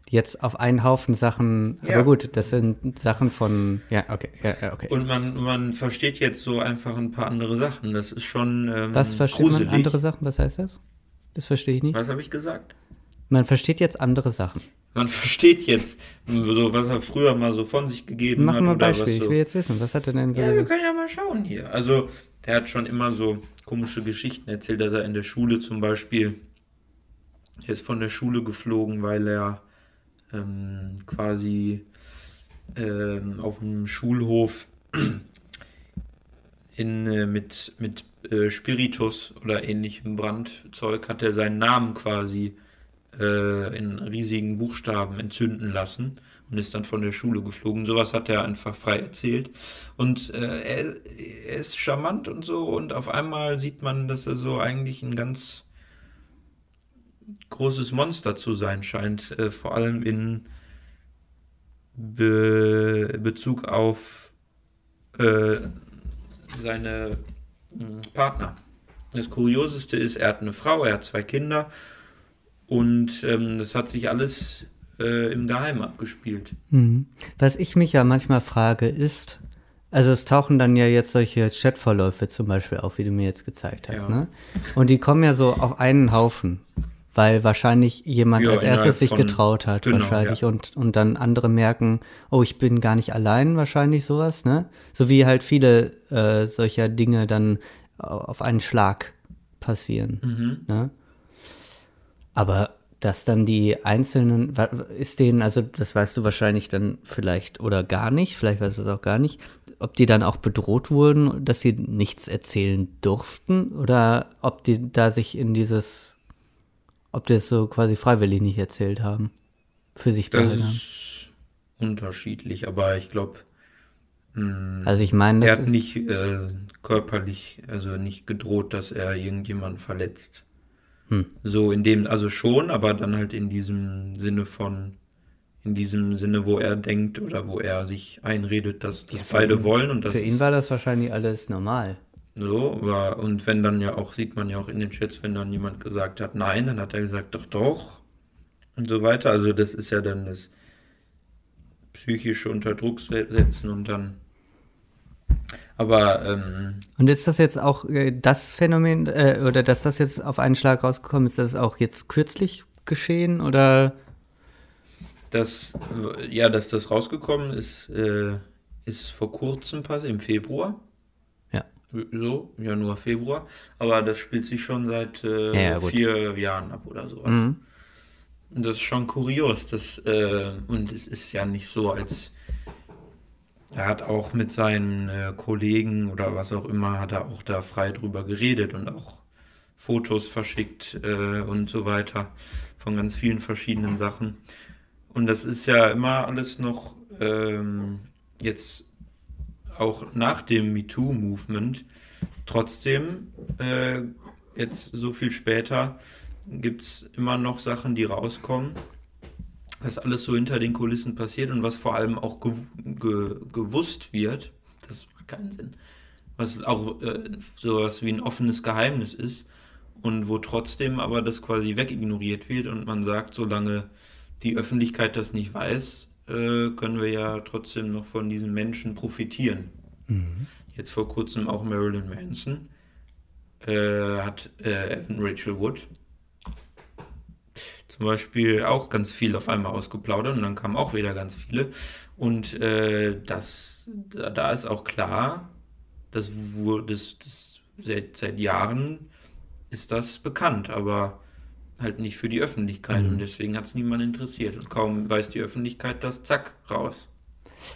jetzt auf einen Haufen Sachen, Ja. aber gut, das sind Sachen von, ja, okay, ja, ja, okay. Und man, man versteht jetzt so einfach ein paar andere Sachen. Das ist schon ähm, Was versteht gruselig. man andere Sachen? Was heißt das? Das verstehe ich nicht. Was habe ich gesagt? Man versteht jetzt andere Sachen. Man versteht jetzt, so, was er früher mal so von sich gegeben Mach hat. mal ein oder Beispiel. so. Ich will jetzt wissen, was hat er denn so? Ja, wir können ja mal schauen hier. Also, der hat schon immer so komische Geschichten erzählt, dass er in der Schule zum Beispiel, er ist von der Schule geflogen, weil er ähm, quasi ähm, auf dem Schulhof (clears throat) in, äh, mit, mit äh, Spiritus oder ähnlichem Brandzeug hat er seinen Namen quasi äh, in riesigen Buchstaben entzünden lassen und ist dann von der Schule geflogen. Sowas hat er einfach frei erzählt. Und äh, er, er ist charmant und so und auf einmal sieht man, dass er so eigentlich ein ganz großes Monster zu sein scheint, äh, vor allem in Be Bezug auf äh, seine mh, Partner. Das Kurioseste ist, er hat eine Frau, er hat zwei Kinder und ähm, das hat sich alles äh, im Geheimen abgespielt. Mhm. Was ich mich ja manchmal frage, ist, also es tauchen dann ja jetzt solche Chatverläufe zum Beispiel auf, wie du mir jetzt gezeigt hast, Ja. ne? Und die kommen ja so auf einen Haufen, weil wahrscheinlich jemand Ja, als erstes sich von- getraut hat, genau, wahrscheinlich, ja. und, und dann andere merken, oh, ich bin gar nicht allein, wahrscheinlich sowas, ne? So wie halt viele äh, solcher Dinge dann au- auf einen Schlag passieren. Mhm. Ne? Aber dass dann die einzelnen, ist denen, also das weißt du wahrscheinlich dann vielleicht oder gar nicht, vielleicht weißt du es auch gar nicht, ob die dann auch bedroht wurden, dass sie nichts erzählen durften oder ob die da sich in dieses, ob die es so quasi freiwillig nicht erzählt haben, für sich Das behalten haben. ist unterschiedlich, aber ich glaube, Also ich meine, er hat nicht äh, körperlich, also nicht gedroht, dass er irgendjemanden verletzt. Hm. So in dem, also schon, aber dann halt in diesem Sinne von, in diesem Sinne, wo er denkt oder wo er sich einredet, dass das für beide ihn- wollen und das für ihn war das wahrscheinlich alles normal. So, aber, und wenn dann ja auch, sieht man ja auch in den Chats, wenn dann jemand gesagt hat, nein, dann hat er gesagt, doch, doch und so weiter. Also das ist ja dann das psychische unter Druck se- setzen und dann aber ähm, Und ist das jetzt auch äh, das Phänomen, äh, oder dass das jetzt auf einen Schlag rausgekommen ist, das ist auch jetzt kürzlich geschehen oder? das, ja, dass das rausgekommen ist, äh, ist vor kurzem passiert, im Februar. So, Januar, Februar. Aber das spielt sich schon seit äh, Ja, ja, vier Jahren ab oder so. Mhm. Und das ist schon kurios. Das, äh, und es ist ja nicht so, als er hat auch mit seinen äh, Kollegen oder was auch immer, hat er auch da frei drüber geredet und auch Fotos verschickt äh, und so weiter von ganz vielen verschiedenen Sachen. Und das ist ja immer alles noch ähm, jetzt auch nach dem MeToo-Movement. Trotzdem, äh, jetzt so viel später, gibt es immer noch Sachen, die rauskommen, was alles so hinter den Kulissen passiert und was vor allem auch gew ge gewusst wird, das macht keinen Sinn, was auch äh, sowas wie ein offenes Geheimnis ist und wo trotzdem aber das quasi wegignoriert wird und man sagt, solange die Öffentlichkeit das nicht weiß, äh, können wir ja trotzdem noch von diesen Menschen profitieren. Jetzt vor kurzem auch Marilyn Manson äh, hat äh, Evan Rachel Wood zum Beispiel auch ganz viel auf einmal ausgeplaudert und dann kamen auch wieder ganz viele. Und äh, das, da, da ist auch klar, das wurde das, das, seit, seit Jahren ist das bekannt, aber halt nicht für die Öffentlichkeit und deswegen hat es niemand interessiert. Und kaum weiß die Öffentlichkeit das, zack, raus.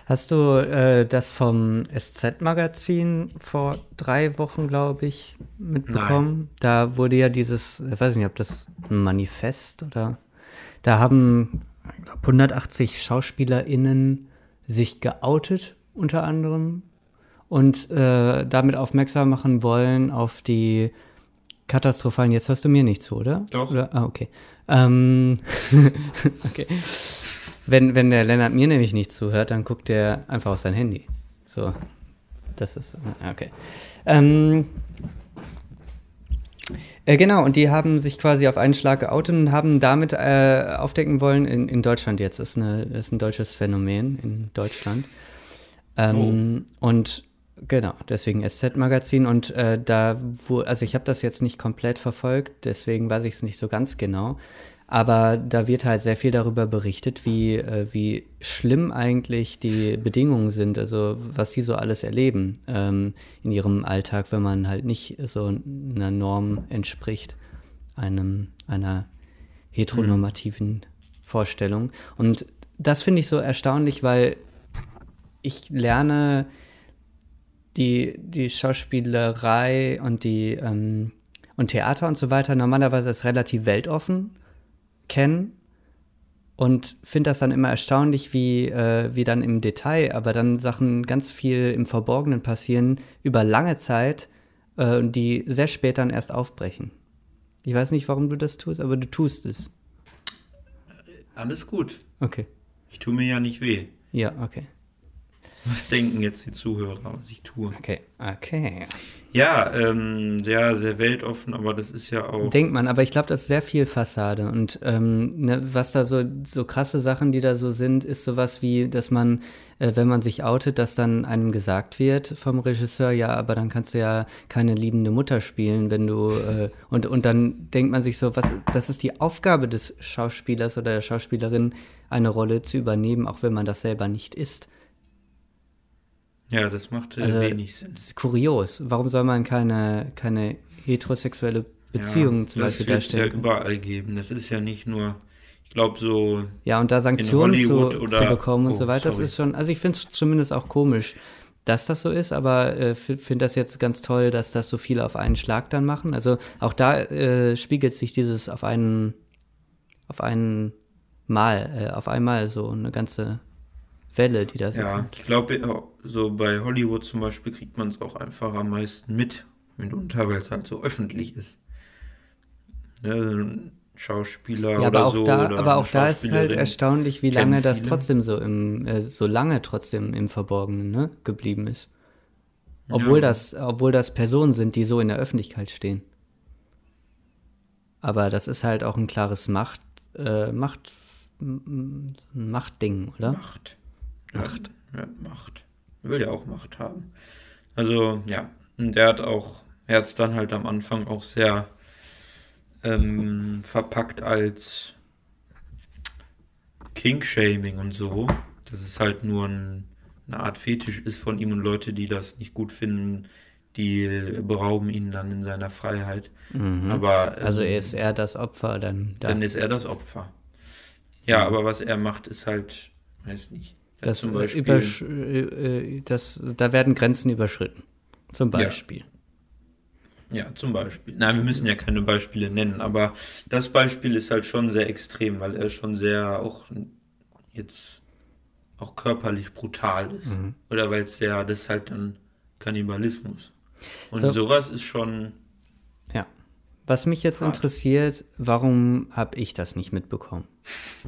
Hast du äh, das vom SZ-Magazin vor drei Wochen, glaube ich, mitbekommen? Da wurde ja dieses, ich weiß nicht, ob das ein Manifest oder da haben ich glaub, 180 SchauspielerInnen sich geoutet, unter anderem, und äh, damit aufmerksam machen wollen auf die katastrophalen, jetzt hörst du mir nicht zu, oder? Doch. Oder? Ah, okay. Ähm, (laughs) okay. Wenn, wenn der Lennart mir nämlich nicht zuhört, dann guckt er einfach auf sein Handy. So. Das ist. ah, Okay. Ähm, äh, genau, und die haben sich quasi auf einen Schlag geoutet und haben damit äh, aufdecken wollen, in, in Deutschland jetzt, ist, eine, ist ein deutsches Phänomen in Deutschland. Ähm, Und Genau, deswegen SZ-Magazin und äh, da, wo, also ich habe das jetzt nicht komplett verfolgt, deswegen weiß ich es nicht so ganz genau. Aber da wird halt sehr viel darüber berichtet, wie, äh, wie schlimm eigentlich die Bedingungen sind, also was sie so alles erleben ähm, in ihrem Alltag, wenn man halt nicht so einer Norm entspricht, einem, einer heteronormativen mhm. Vorstellung. Und das finde ich so erstaunlich, weil ich lerne die, die Schauspielerei und die ähm, und Theater und so weiter normalerweise als relativ weltoffen kennen und finde das dann immer erstaunlich, wie, äh, wie dann im Detail, aber dann Sachen ganz viel im Verborgenen passieren über lange Zeit, äh, die sehr spät dann erst aufbrechen. Ich weiß nicht, warum du das tust, aber du tust es. Alles gut. Okay. Ich tue mir ja nicht weh. Ja, okay. Was denken jetzt die Zuhörer, was ich tue? Okay, okay. Ja, ähm, sehr, sehr weltoffen, aber das ist ja auch. Denkt man, aber ich glaube, das ist sehr viel Fassade. Und ähm, ne, was da so, so krasse Sachen, die da so sind, ist sowas wie, dass man, äh, wenn man sich outet, dass dann einem gesagt wird vom Regisseur, ja, aber dann kannst du ja keine liebende Mutter spielen, wenn du. Äh, und, und dann denkt man sich so, was, das ist die Aufgabe des Schauspielers oder der Schauspielerin, eine Rolle zu übernehmen, auch wenn man das selber nicht ist. Ja, das macht äh, also, wenig Sinn. Das ist kurios. Warum soll man keine, keine heterosexuelle Beziehung ja, zum Beispiel darstellen? Das wird ja überall geben. Das ist ja nicht nur, ich glaube, so. Ja, und da Sanktionen zu, oder, zu, bekommen und oh, so weiter, sorry. das ist schon, also ich finde es zumindest auch komisch, dass das so ist, aber äh, finde das jetzt ganz toll, dass das so viele auf einen Schlag dann machen. Also auch da äh, spiegelt sich dieses auf einen, auf einen Mal, äh, auf einmal so eine ganze Welle, die da so Ja, kommt. ich glaube, so bei Hollywood zum Beispiel kriegt man es auch einfach am meisten mit, mitunter, weil es halt so öffentlich ist. Ein Schauspieler ja, aber oder auch so. Da, aber auch da ist halt erstaunlich, wie lange das trotzdem so im, äh, so lange trotzdem im Verborgenen ne, geblieben ist. Obwohl, ja. das, obwohl das Personen sind, die so in der Öffentlichkeit stehen. Aber das ist halt auch ein klares Macht, äh, Macht, Machtding, oder? Macht. Macht. Ja, Macht. Will ja auch Macht haben. Also, ja. Und er hat auch, er hat es dann halt am Anfang auch sehr ähm, verpackt als King-Shaming und so. Dass es halt nur ein, eine Art Fetisch ist von ihm und Leute, die das nicht gut finden, die berauben ihn dann in seiner Freiheit. Mhm. Aber ähm, also ist er das Opfer dann? Da. Dann ist er das Opfer. Ja, aber was er macht, ist halt, weiß nicht. Das, zum Beispiel, äh, äh, das, da werden Grenzen überschritten. Zum Beispiel. Ja. ja, zum Beispiel. Nein, wir müssen ja keine Beispiele nennen, aber das Beispiel ist halt schon sehr extrem, weil er schon sehr auch jetzt auch körperlich brutal ist. Mhm. Oder weil es ja, das ist halt dann Kannibalismus. Und so. sowas ist schon. Ja. Was mich jetzt hart. interessiert, warum habe ich das nicht mitbekommen?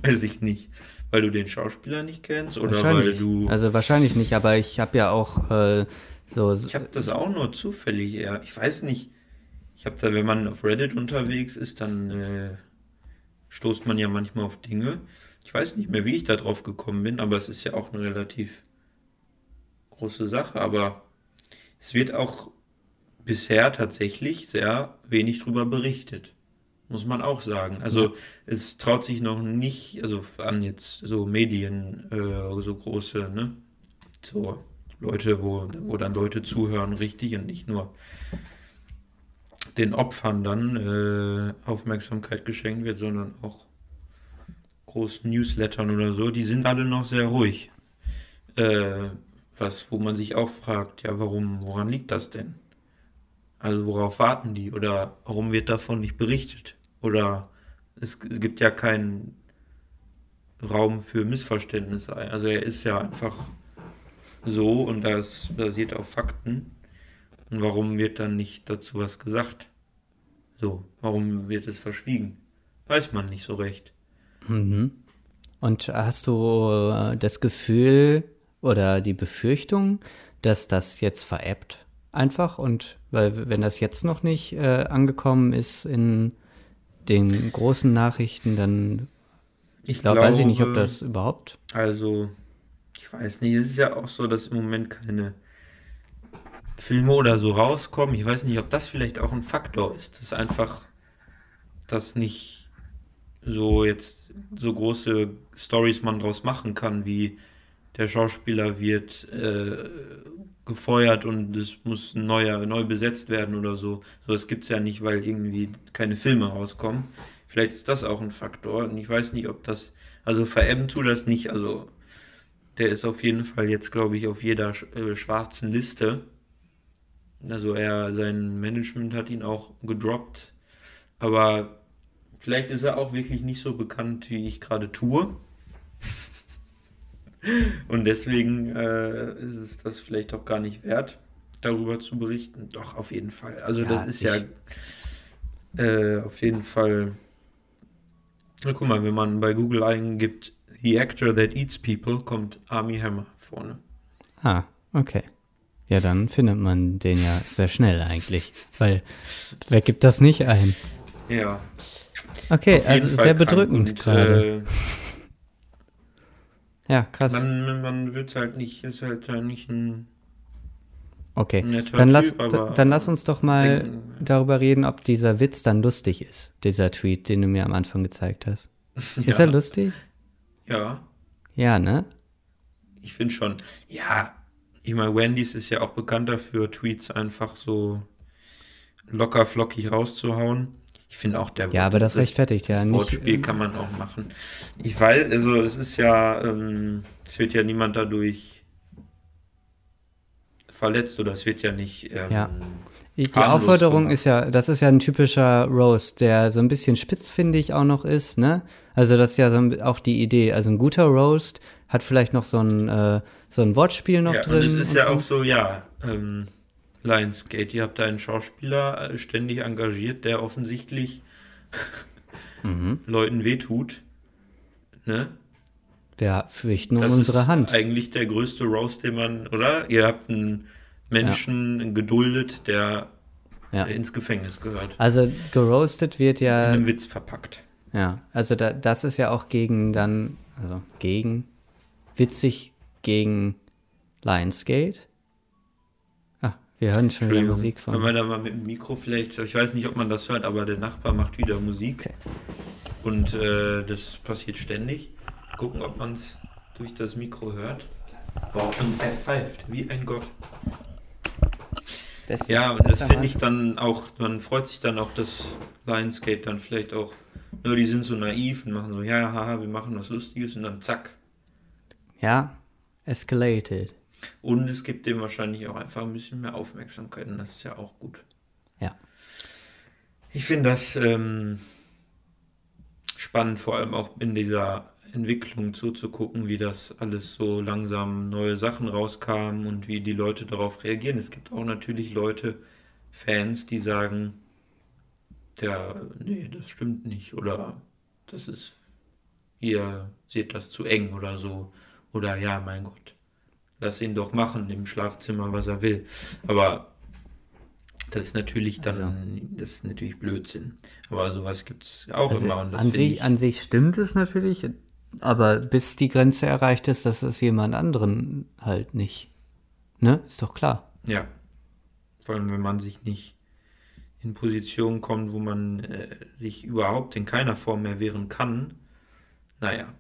Weiß ich nicht. Weil du den Schauspieler nicht kennst oder weil du. Also wahrscheinlich nicht, aber ich habe ja auch äh, so. Ich habe das auch nur zufällig eher. Ich weiß nicht. Ich habe da, wenn man auf Reddit unterwegs ist, dann äh, stoßt man ja manchmal auf Dinge. Ich weiß nicht mehr, wie ich da drauf gekommen bin, aber es ist ja auch eine relativ große Sache. Aber es wird auch bisher tatsächlich sehr wenig darüber berichtet muss man auch sagen. Also ja. es traut sich noch nicht, also an jetzt so Medien, äh, so große, ne? So Leute, wo, wo dann Leute zuhören, richtig und nicht nur den Opfern dann äh, Aufmerksamkeit geschenkt wird, sondern auch großen Newslettern oder so, die sind alle noch sehr ruhig. Äh, was, wo man sich auch fragt, ja, warum, woran liegt das denn? Also worauf warten die oder warum wird davon nicht berichtet? Oder es gibt ja keinen Raum für Missverständnisse. Also er ist ja einfach so und das basiert auf Fakten. Und warum wird dann nicht dazu was gesagt? So, warum wird es verschwiegen? Weiß man nicht so recht. Mhm. Und hast du äh, das Gefühl oder die Befürchtung, dass das jetzt veräppt? Einfach und weil wenn das jetzt noch nicht äh, angekommen ist in den großen Nachrichten, dann ich glaube, weiß ich nicht, ob das überhaupt. Also, ich weiß nicht, es ist ja auch so, dass im Moment keine Filme oder so rauskommen. Ich weiß nicht, ob das vielleicht auch ein Faktor ist. Das ist einfach, dass nicht so jetzt so große Stories man draus machen kann, wie der Schauspieler wird äh, gefeuert und es muss neuer, neu besetzt werden oder so. So das gibt es ja nicht, weil irgendwie keine Filme rauskommen. Vielleicht ist das auch ein Faktor. Und ich weiß nicht, ob das, also verebben tut das nicht. Also der ist auf jeden Fall jetzt, glaube ich, auf jeder äh, schwarzen Liste. Also er, sein Management hat ihn auch gedroppt. Aber vielleicht ist er auch wirklich nicht so bekannt, wie ich gerade tue. Und deswegen äh, ist es das vielleicht auch gar nicht wert, darüber zu berichten. Doch, auf jeden Fall. Also ja, das ist ja äh, auf jeden Fall. Na, guck mal, wenn man bei Google eingibt, The Actor That Eats People, kommt Army Hammer vorne. Ah, okay. Ja, dann findet man den ja sehr schnell eigentlich, weil wer gibt das nicht ein? Ja. Okay, also sehr bedrückend gerade. Äh, ja, krass. Man, man wird halt nicht, ist halt nicht ein. Okay, dann lass, typ, dann lass uns doch mal denken, darüber reden, ob dieser Witz dann lustig ist, dieser Tweet, den du mir am Anfang gezeigt hast. (laughs) Ist ja. er lustig? Ja. Ja, ne? Ich finde schon. Ja, ich meine, Wendy's ist ja auch bekannt dafür, Tweets einfach so locker flockig rauszuhauen. Ich finde auch der Ja, aber das, das rechtfertigt ja das nicht. Wortspiel kann man auch machen. Ich weiß, also es ist ja, ähm, es wird ja niemand dadurch verletzt oder es wird ja nicht. Ähm, ja. Die Aufforderung gemacht. ist ja, das ist ja ein typischer Roast, der so ein bisschen spitzfindig auch noch ist, ne? Also das ist ja so auch die Idee. Also ein guter Roast hat vielleicht noch so ein, äh, so ein Wortspiel noch ja, drin. Und es ist ja so. auch so, ja, ähm, Lionsgate. Ihr habt da einen Schauspieler äh, ständig engagiert, der offensichtlich (laughs) mhm. Leuten wehtut. Ne? Wir fürchten um das unsere Hand. Das ist eigentlich der größte Roast, den man, oder? Ihr habt einen Menschen ja. geduldet, der ja. ins Gefängnis gehört. Also geroastet wird ja. In einem Witz verpackt. Ja, also da, das ist ja auch gegen dann, also gegen, witzig gegen Lionsgate. Wir hören schon wieder Musik von. Können wir da mal mit dem Mikro vielleicht, ich weiß nicht, ob man das hört, aber der Nachbar macht wieder Musik. Okay. Und äh, das passiert ständig. Gucken, ob man es durch das Mikro hört. Boah, und er pfeift, wie ein Gott. Beste, ja, und das finde ich dann auch, man freut sich dann auch, dass Lionsgate dann vielleicht auch, nur die sind so naiv und machen so, ja, haha, wir machen was Lustiges und dann zack. Ja, escalated. Und es gibt dem wahrscheinlich auch einfach ein bisschen mehr Aufmerksamkeit und das ist ja auch gut. Ja. Ich finde das ähm, spannend, vor allem auch in dieser Entwicklung zuzugucken, wie das alles so langsam neue Sachen rauskam und wie die Leute darauf reagieren. Es gibt auch natürlich Leute, Fans, die sagen, ja, nee, das stimmt nicht oder das ist, ihr seht das zu eng oder so oder ja, mein Gott, lass ihn doch machen im Schlafzimmer, was er will. Aber das ist natürlich dann, also, das ist natürlich Blödsinn. Aber sowas gibt es auch also immer. an, sich, an sich stimmt es natürlich, aber bis die Grenze erreicht ist, dass es jemand anderen halt nicht. Ne? Ist doch klar. Ja. Vor allem, wenn man sich nicht in Positionen kommt, wo man äh, sich überhaupt in keiner Form mehr wehren kann. Naja.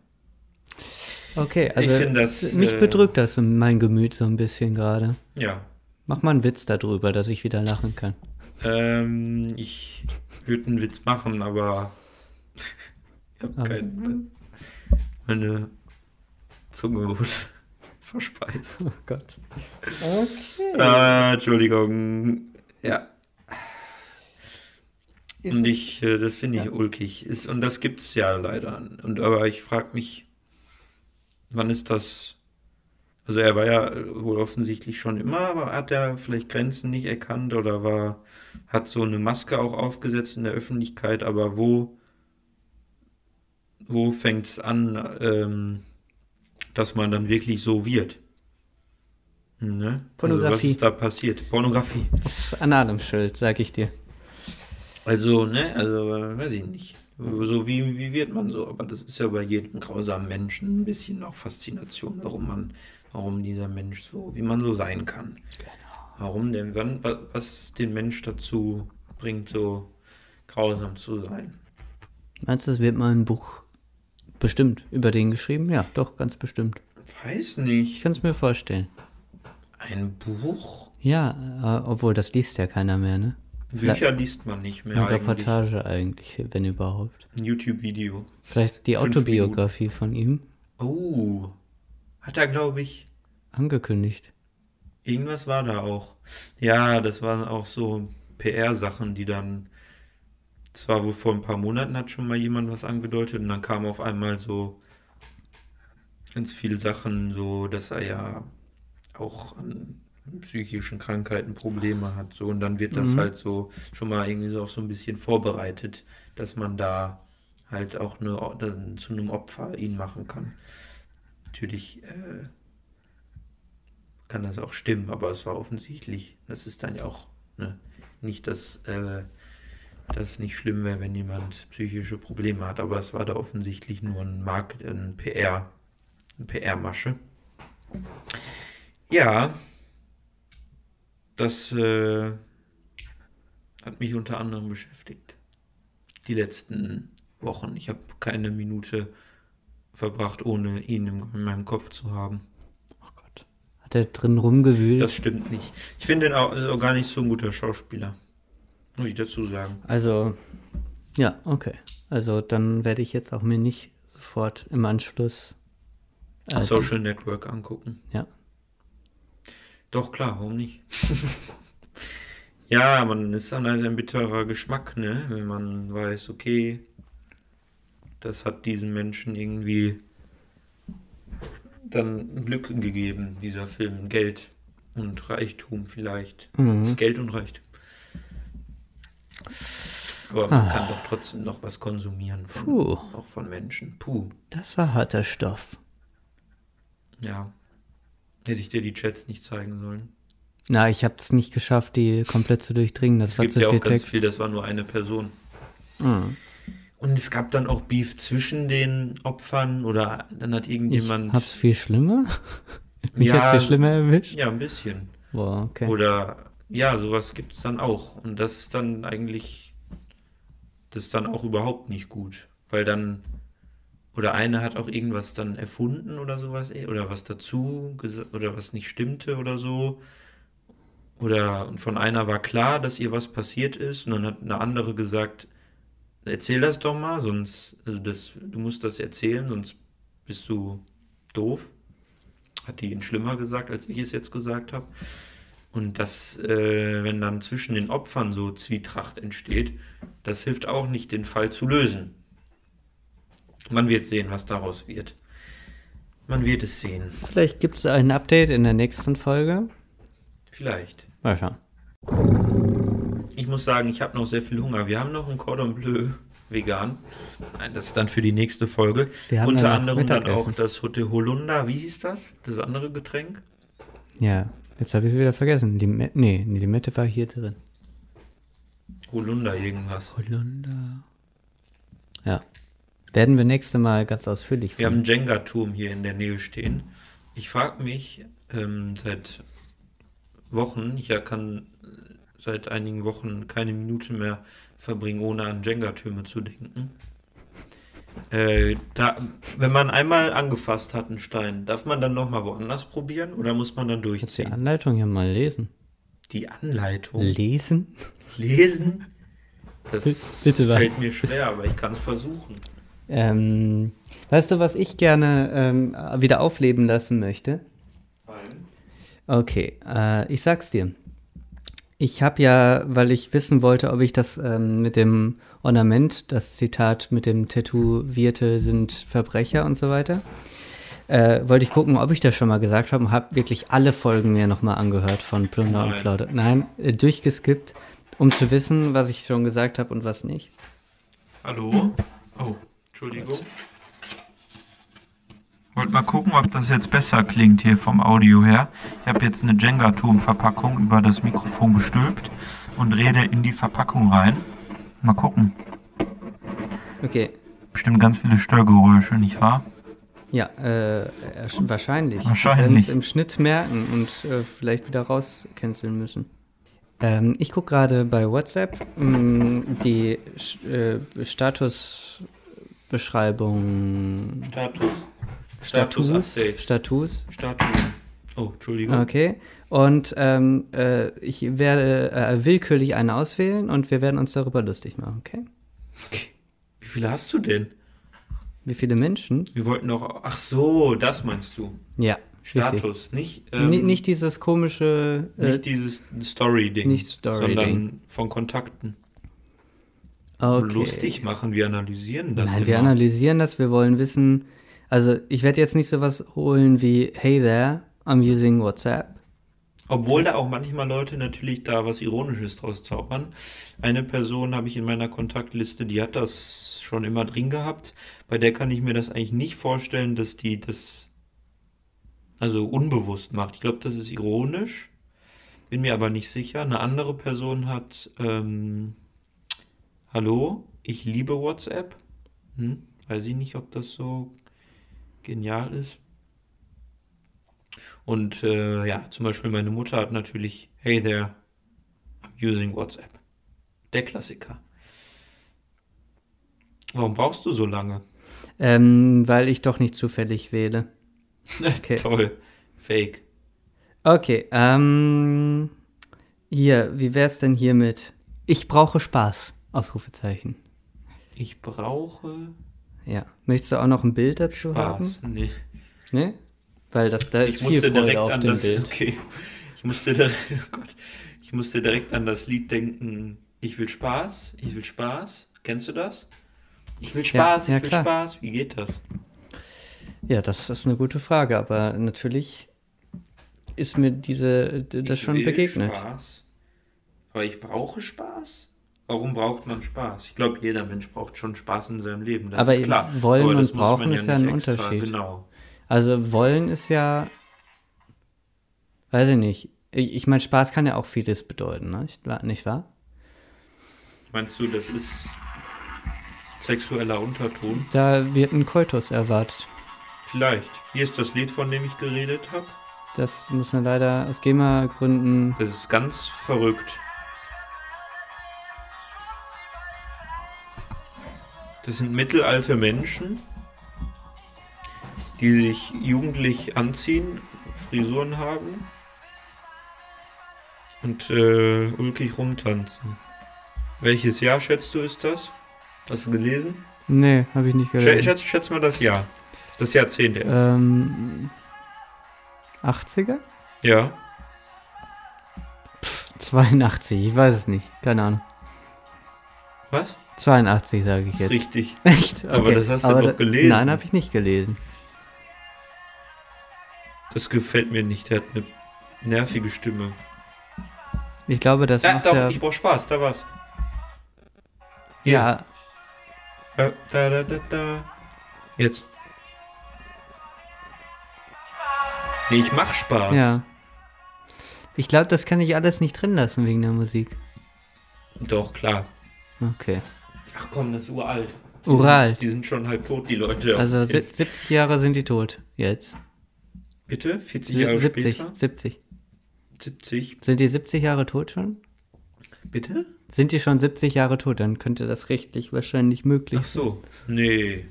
Okay, also ich das, mich äh, bedrückt das in mein Gemüt so ein bisschen gerade. Ja. Mach mal einen Witz darüber, dass ich wieder lachen kann. Ähm, ich würde einen Witz machen, aber (laughs) ich habe keinen. Meine Zunge wurde (laughs) verspeist. Oh Gott. Okay. Äh, Entschuldigung. Ja. Ist und ich, äh, das finde ich ja. ulkig. Ist, und das gibt es ja leider. Und aber ich frage mich, wann ist das? Also er war ja wohl offensichtlich schon immer, aber hat er vielleicht Grenzen nicht erkannt oder war, hat so eine Maske auch aufgesetzt in der Öffentlichkeit, aber wo, wo fängt es an, ähm, dass man dann wirklich so wird? Ne? Pornografie. Also was ist da passiert? Pornografie. Das ist an Adams Schuld, sag ich dir. Also, ne, also weiß ich nicht. So wie, wie wird man so? Aber das ist ja bei jedem grausamen Menschen ein bisschen auch Faszination, warum man, warum dieser Mensch so, wie man so sein kann. Genau. Warum denn? Wann, wa- was den Mensch dazu bringt, so grausam zu sein? Meinst du, es wird mal ein Buch bestimmt über den geschrieben? Ja, doch, ganz bestimmt. Weiß Ich nicht. kann es mir vorstellen. Ein Buch? Ja, äh, obwohl das liest ja keiner mehr, ne? Bücher liest man nicht mehr Eine. Reportage eigentlich, wenn überhaupt. Ein YouTube-Video. Vielleicht die Fünf Autobiografie von ihm Oh. Hat er, glaube ich, angekündigt. irgendwas war da auch. Ja, das waren auch so PR-Sachen, die dann. Das war wohl vor ein paar Monaten, hat schon mal jemand was angedeutet und dann kam auf einmal so ganz viele Sachen, so dass er ja auch an psychischen Krankheiten Probleme hat. So, und dann wird das Mhm. halt so schon mal irgendwie so auch so ein bisschen vorbereitet, dass man da halt auch eine, dann zu einem Opfer ihn machen kann. Natürlich äh, kann das auch stimmen, aber es war offensichtlich. Das ist dann ja auch ne, nicht, dass äh, das nicht schlimm wäre, wenn jemand psychische Probleme hat, aber es war da offensichtlich nur ein Markt, ein PR, eine PR-Masche. Ja, das äh, hat mich unter anderem beschäftigt. Die letzten Wochen. Ich habe keine Minute verbracht, ohne ihn in meinem Kopf zu haben. Oh Gott. Hat er drin rumgewühlt? Das stimmt nicht. Ich finde ihn auch, auch gar nicht so ein guter Schauspieler. Muss ich dazu sagen. Also, ja, okay. Also dann werde ich jetzt auch mir nicht sofort im Anschluss. äh, Social Network angucken. Ja. Doch, klar, warum nicht? (laughs) ja, man ist dann halt ein bitterer Geschmack, ne? Wenn man weiß, okay, das hat diesen Menschen irgendwie dann Glück gegeben, dieser Film. Geld und Reichtum vielleicht. Mhm. Geld und Reichtum. Aber man kann doch trotzdem noch was konsumieren von, Puh. auch von Menschen. Puh. Das war harter Stoff. Ja. Hätte ich dir die Chats nicht zeigen sollen. Na, ich habe es nicht geschafft, die komplett zu durchdringen. Das Es gibt so ja auch ganz Text. viel, das war nur eine Person. Mhm. Und es gab dann auch Beef zwischen den Opfern oder dann hat Ich irgendjemand. hab's viel schlimmer. (laughs) Mich Ja, viel schlimmer erwischt. Ja, ein bisschen. Boah, okay. Oder ja, sowas gibt es dann auch. Und das ist dann eigentlich. Das ist dann auch überhaupt nicht gut. Weil dann. Oder einer hat auch irgendwas dann erfunden oder sowas, eh, oder was dazu, oder was nicht stimmte oder so. Oder von einer war klar, dass ihr was passiert ist, und dann hat eine andere gesagt, erzähl das doch mal, sonst, also das, du musst das erzählen, sonst bist du doof. Hat die ihn schlimmer gesagt, als ich es jetzt gesagt habe. Und das, äh, wenn dann zwischen den Opfern so Zwietracht entsteht, das hilft auch nicht, den Fall zu lösen. Man wird sehen, was daraus wird. Man wird es sehen. Vielleicht gibt's ein Update in der nächsten Folge. Vielleicht. Mal schauen. Ich muss sagen, ich habe noch sehr viel Hunger. Wir haben noch ein Cordon Bleu vegan. Nein, Das ist dann für die nächste Folge. Wir haben Unter anderem dann auch das Hotel Holunder. Wie hieß das? Das andere Getränk? Ja, jetzt habe ich es wieder vergessen. Die nee, die Limette war hier drin. Holunder irgendwas. Holunder. Ja. Werden wir nächste Mal ganz ausführlich Wir haben einen. Jenga-Turm hier in der Nähe stehen. Ich frage mich ähm, seit Wochen, ich ja kann seit einigen Wochen keine Minute mehr verbringen, ohne an Jenga-Türme zu denken. Äh, da, wenn man einmal angefasst hat, einen Stein, darf man dann nochmal woanders probieren oder muss man dann Kannst die durchziehen? Anleitung ja mal lesen. Die Anleitung Lesen? lesen? Das Bitte was? fällt mir schwer, aber ich kann es versuchen. Ähm, weißt du, was ich gerne ähm, wieder aufleben lassen möchte? Okay, äh, ich sag's dir. Ich habe ja, weil ich wissen wollte, ob ich das ähm, mit dem Ornament, das Zitat mit dem Tätowierte sind Verbrecher und so weiter, äh, wollte ich gucken, ob ich das schon mal gesagt habe und habe wirklich alle Folgen mir nochmal angehört von Plunder und Nein. Plauder. Nein, äh, durchgeskippt, um zu wissen, was ich schon gesagt habe und was nicht. Hallo? Oh, Entschuldigung. Wollt mal gucken, ob das jetzt besser klingt hier vom Audio her. Ich habe jetzt eine Jenga-Turm-Verpackung über das Mikrofon gestülpt und rede in die Verpackung rein. Mal gucken. Okay, Bestimmt ganz viele Störgeräusche, nicht wahr? Ja, äh, wahrscheinlich. Wahrscheinlich. Wir werden es im Schnitt merken und äh, vielleicht wieder rauscanceln müssen. Ähm, ich gucke gerade bei WhatsApp mh, die Sch- äh, Statusbeschreibung. Status. Status. Status-Update. Status. Statuen. Oh, Entschuldigung. Okay. Und ähm, äh, ich werde äh, willkürlich eine auswählen und wir werden uns darüber lustig machen, okay? Wie viele hast du denn? Wie viele Menschen? Wir wollten doch. Ach so, das meinst du. Ja. richtig. Status, nicht. ähm, Ni- nicht dieses komische. Äh, nicht dieses Story-Ding. nicht Story-Ding. Sondern von Kontakten. Okay. Lustig machen, wir analysieren das. Nein, wir immer. analysieren das, wir wollen wissen. Also, ich werde jetzt nicht sowas holen wie Hey there, I'm using WhatsApp. Obwohl da auch manchmal Leute natürlich da was Ironisches draus zaubern. Eine Person habe ich in meiner Kontaktliste, die hat das schon immer drin gehabt. Bei der kann ich mir das eigentlich nicht vorstellen, dass die das also unbewusst macht. Ich glaube, das ist ironisch. Bin mir aber nicht sicher. Eine andere Person hat ähm, Hallo, ich liebe WhatsApp. Hm? Weiß ich nicht, ob das so genial ist. Und äh, ja, zum Beispiel meine Mutter hat natürlich Hey there, I'm using WhatsApp. Der Klassiker. Warum brauchst du so lange? Ähm, weil ich doch nicht zufällig wähle. (laughs) Okay. Toll. Fake. Okay, ähm. Hier, wie wär's denn hier mit Ich brauche Spaß? Ausrufezeichen. Ich brauche Ja. Möchtest du auch noch ein Bild dazu haben? Spaß. Nee. Ne? Weil das, da Ich ist viel musste Freude direkt auf an dem das. Bild. Okay. Ich musste, direkt, (laughs) oh Gott, ich musste direkt an das Lied denken. Ich will Spaß. Ich will Spaß. Kennst du das? Ich will Spaß. ja, ich will klar. Spaß. Wie geht das? Ja, das ist eine gute Frage, aber natürlich ist mir diese das Ich schon will begegnet. Spaß. Aber ich brauche Spaß? Warum braucht man Spaß? Ich glaube, jeder Mensch braucht schon Spaß in seinem Leben. Das Aber ist klar. wollen Aber und brauchen man ist ja ein extra- Unterschied. Genau. Also wollen ist ja, weiß ich nicht. Ich, ich meine, Spaß kann ja auch vieles bedeuten, ne? Nicht wahr- nicht wahr? Meinst du, das ist sexueller Unterton? Da wird ein Koitus erwartet. Vielleicht. Hier ist das Lied, von dem ich geredet habe. Das muss man leider aus GEMA-Gründen. Das ist ganz verrückt. Das sind mittelalte Menschen, die sich jugendlich anziehen, Frisuren haben und äh, ulkig rumtanzen. Welches Jahr schätzt du ist das? Hast du gelesen? Nee, habe ich nicht Schä gehört. schätz, schätz mal das Jahr. Das Jahrzehnt erst. Ähm, 80er? Ja. 82, ich weiß es nicht. Keine Ahnung. Was? 82 sage ich jetzt. richtig. (laughs) Echt? Aber das hast du Aber doch da- gelesen. Nein, habe ich nicht gelesen. Das gefällt mir nicht. Der hat eine nervige Stimme. Ich glaube, das Ja, macht doch, der, ich brauch Spaß. Da war's. Hier. ja, Äh, Da, da, da, da. Jetzt. Nee, ich mach Spaß. ja. Ich glaube, das kann ich alles nicht drin lassen wegen der Musik. Doch, klar. Okay. Ach komm, das ist uralt. Die. Sind, die sind schon halb tot, die Leute. Also Auf den- sieb- 70 Jahre sind die tot jetzt. Bitte? 40 Jahre 70, später? 70. 70. Sind die 70 Jahre tot schon? Bitte? Sind die schon 70 Jahre tot? Dann könnte das rechtlich wahrscheinlich möglich Ach so. Nee.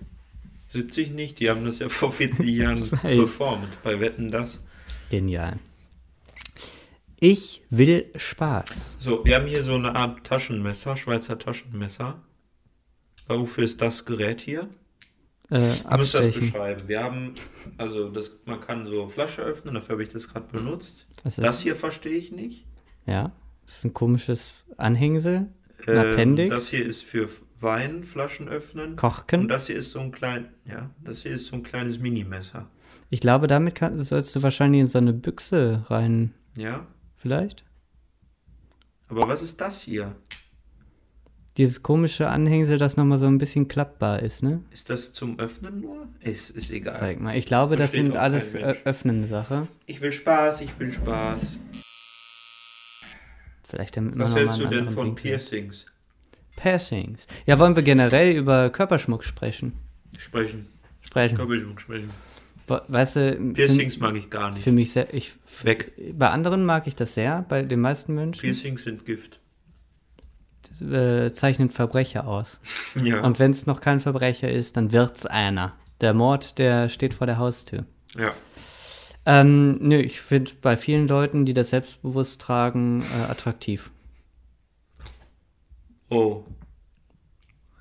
70 nicht. Die haben das ja vor 40 (laughs) Jahren performt. Bei Wetten das. Genial. Ich will Spaß. So, wir haben hier so eine Art Taschenmesser, Schweizer Taschenmesser. Wofür ist das Gerät hier? Äh, Du musst das beschreiben. Wir haben, also das, man kann so Flasche öffnen, dafür habe ich das gerade benutzt. Das ist, Das hier verstehe ich nicht. Ja. Das ist ein komisches Anhängsel. Ein Ähm, Appendix. Das hier ist für Weinflaschen öffnen. Und Kochken. das hier ist so ein klein, ja, das hier ist so ein kleines Minimesser. Ich glaube, damit kann, sollst du wahrscheinlich in so eine Büchse rein. Ja. Vielleicht? Aber was ist das hier? Dieses komische Anhängsel, das nochmal so ein bisschen klappbar ist, ne? Ist das zum Öffnen nur? Ist, ist egal. Zeig mal. Ich glaube, das Versteht sind auch alles äh, öffnende Sache. Ich will Spaß, ich will Spaß. Vielleicht damit man Was hältst du denn von Winkel. Piercings? Piercings. Ja, wollen wir generell über Körperschmuck sprechen? Sprechen. Sprechen. Körperschmuck sprechen. Weißt du, Piercings für, mag ich gar nicht. für mich sehr, ich, Weg. bei anderen mag ich das sehr, bei den meisten Menschen Piercings sind Gift. Äh, zeichnet Verbrecher aus. (laughs) Ja. Und wenn es noch kein Verbrecher ist, dann wird's einer. Der Mord, der steht vor der Haustür. ja. Ähm, nö, ich finde bei vielen Leuten, die das selbstbewusst tragen, äh, attraktiv. Oh.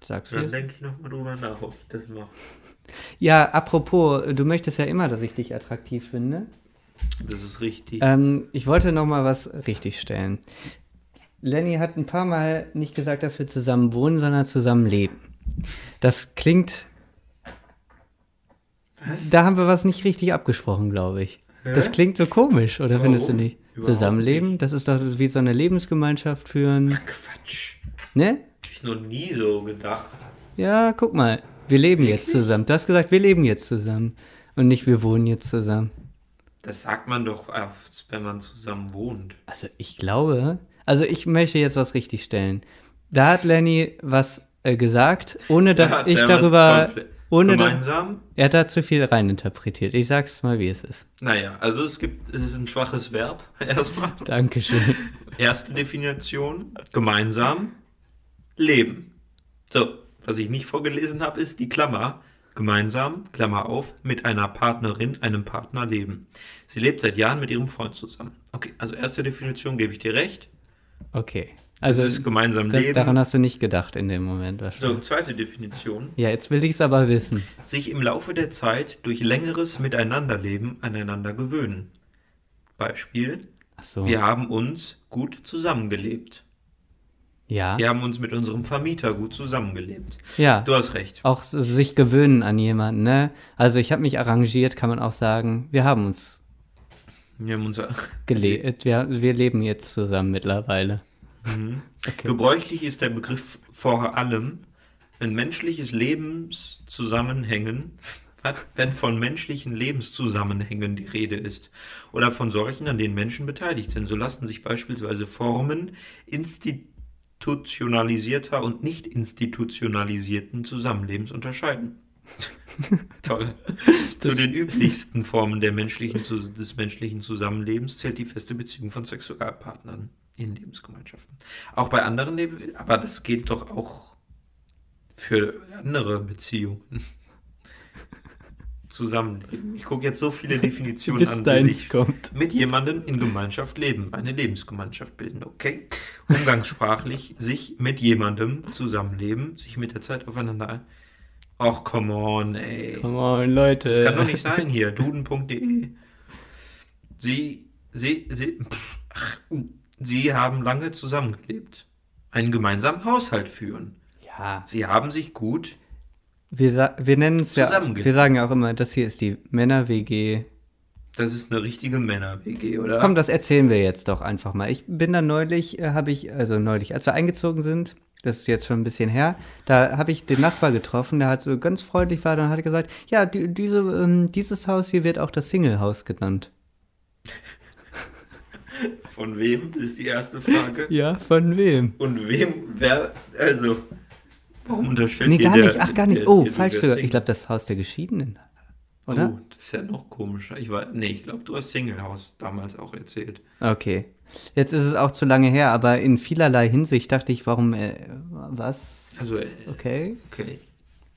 Sagst du? Dann denke ich nochmal drüber nach, ob ich das mache. Ja, apropos, du möchtest ja immer, dass ich dich attraktiv finde. Das ist richtig. Ähm, ich wollte noch mal was richtigstellen. Lenny hat ein paar Mal nicht gesagt, dass wir zusammen wohnen, sondern zusammen leben. Das klingt. Was? Da haben wir was nicht richtig abgesprochen, glaube ich. Das klingt so komisch, oder findest du Warum? nicht? Überhaupt Zusammenleben, nicht. das ist doch wie so eine Lebensgemeinschaft führen. Quatsch. Ne? Hab ich noch nie so gedacht. Ja, guck mal. Wir leben jetzt zusammen. Du hast gesagt, wir leben jetzt zusammen. Und nicht, wir wohnen jetzt zusammen. Das sagt man doch, wenn man zusammen wohnt. Also ich glaube, also ich möchte jetzt was richtigstellen. Da hat Lenny was äh, gesagt, ohne dass Hat ich darüber, ohne da, Gemeinsam? er hat da zu viel reininterpretiert. Ich sag's mal, wie es ist. Naja, also es gibt, es ist ein schwaches Verb, (laughs) erstmal. Dankeschön. Erste Definition, gemeinsam, leben. So, was ich nicht vorgelesen habe, ist die Klammer. Gemeinsam, Klammer auf, mit einer Partnerin, einem Partner leben. Sie lebt seit Jahren mit ihrem Freund zusammen. Okay, also erste Definition gebe ich dir recht. Okay. Also es ist gemeinsam das, leben. daran hast du nicht gedacht in dem Moment so, wahrscheinlich. zweite Definition. Ja, jetzt will ich's aber wissen. Sich im Laufe der Zeit durch längeres Miteinanderleben aneinander gewöhnen. Beispiel, Ach so. wir haben uns gut zusammengelebt. Ja. Wir haben uns mit unserem Vermieter gut zusammengelebt. Ja. Du hast recht. Auch sich gewöhnen an jemanden, ne? Also ich habe mich arrangiert, kann man auch sagen. Wir haben uns Wir haben unser gelebt. Wir, wir leben jetzt zusammen mittlerweile. Okay. Gebräuchlich ist der Begriff vor allem, wenn menschliches Lebenszusammenhängen, wenn von menschlichen Lebenszusammenhängen die Rede ist oder von solchen, an denen Menschen beteiligt sind. So lassen sich beispielsweise Formen institutionalisierter und nicht institutionalisierten Zusammenlebens unterscheiden. (laughs) Toll. Zu den üblichsten Formen der menschlichen, des menschlichen Zusammenlebens zählt die feste Beziehung von Sexualpartnern in Lebensgemeinschaften. Auch bei anderen Lebewesen, aber das gilt doch auch für andere Beziehungen. Zusammenleben. Ich gucke jetzt so viele (laughs) Definitionen Bis an, deins ich kommt. mit jemandem in Gemeinschaft leben, eine Lebensgemeinschaft bilden, okay? Umgangssprachlich, sich mit jemandem zusammenleben, sich mit der Zeit aufeinander ein. Ach, come on, ey. Come on, Leute. Das kann doch nicht sein hier. Duden.de. Sie, sie, sie, pff, sie haben lange zusammengelebt. Einen gemeinsamen Haushalt führen. Ja, Sie haben sich gut. wir, wir nennen es ja, wir sagen ja auch immer, das hier ist die Männer-WG. Das ist eine richtige Männer-WG, oder? Komm, das erzählen wir jetzt doch einfach mal. Ich bin da neulich, äh, habe ich, also neulich, als wir eingezogen sind, das ist jetzt schon ein bisschen her, da habe ich den Nachbar getroffen, der hat so ganz freundlich war, dann hat er gesagt, ja, die, diese, ähm, dieses Haus hier wird auch das Single-Haus genannt. Von wem ist die erste Frage? Ja, von wem? Und wem, wer, also, warum unterstellt Nee, gar der- nicht, ach, gar nicht. der- Oh, falsch? Ich glaube, das Haus der Geschiedenen. Oder? Oh, das ist ja noch komischer. Ich war, nee, ich glaube, du hast Single-Haus damals auch erzählt. Okay. Jetzt ist es auch zu lange her, aber in vielerlei Hinsicht dachte ich, warum, äh, was? Also, äh, Okay. okay.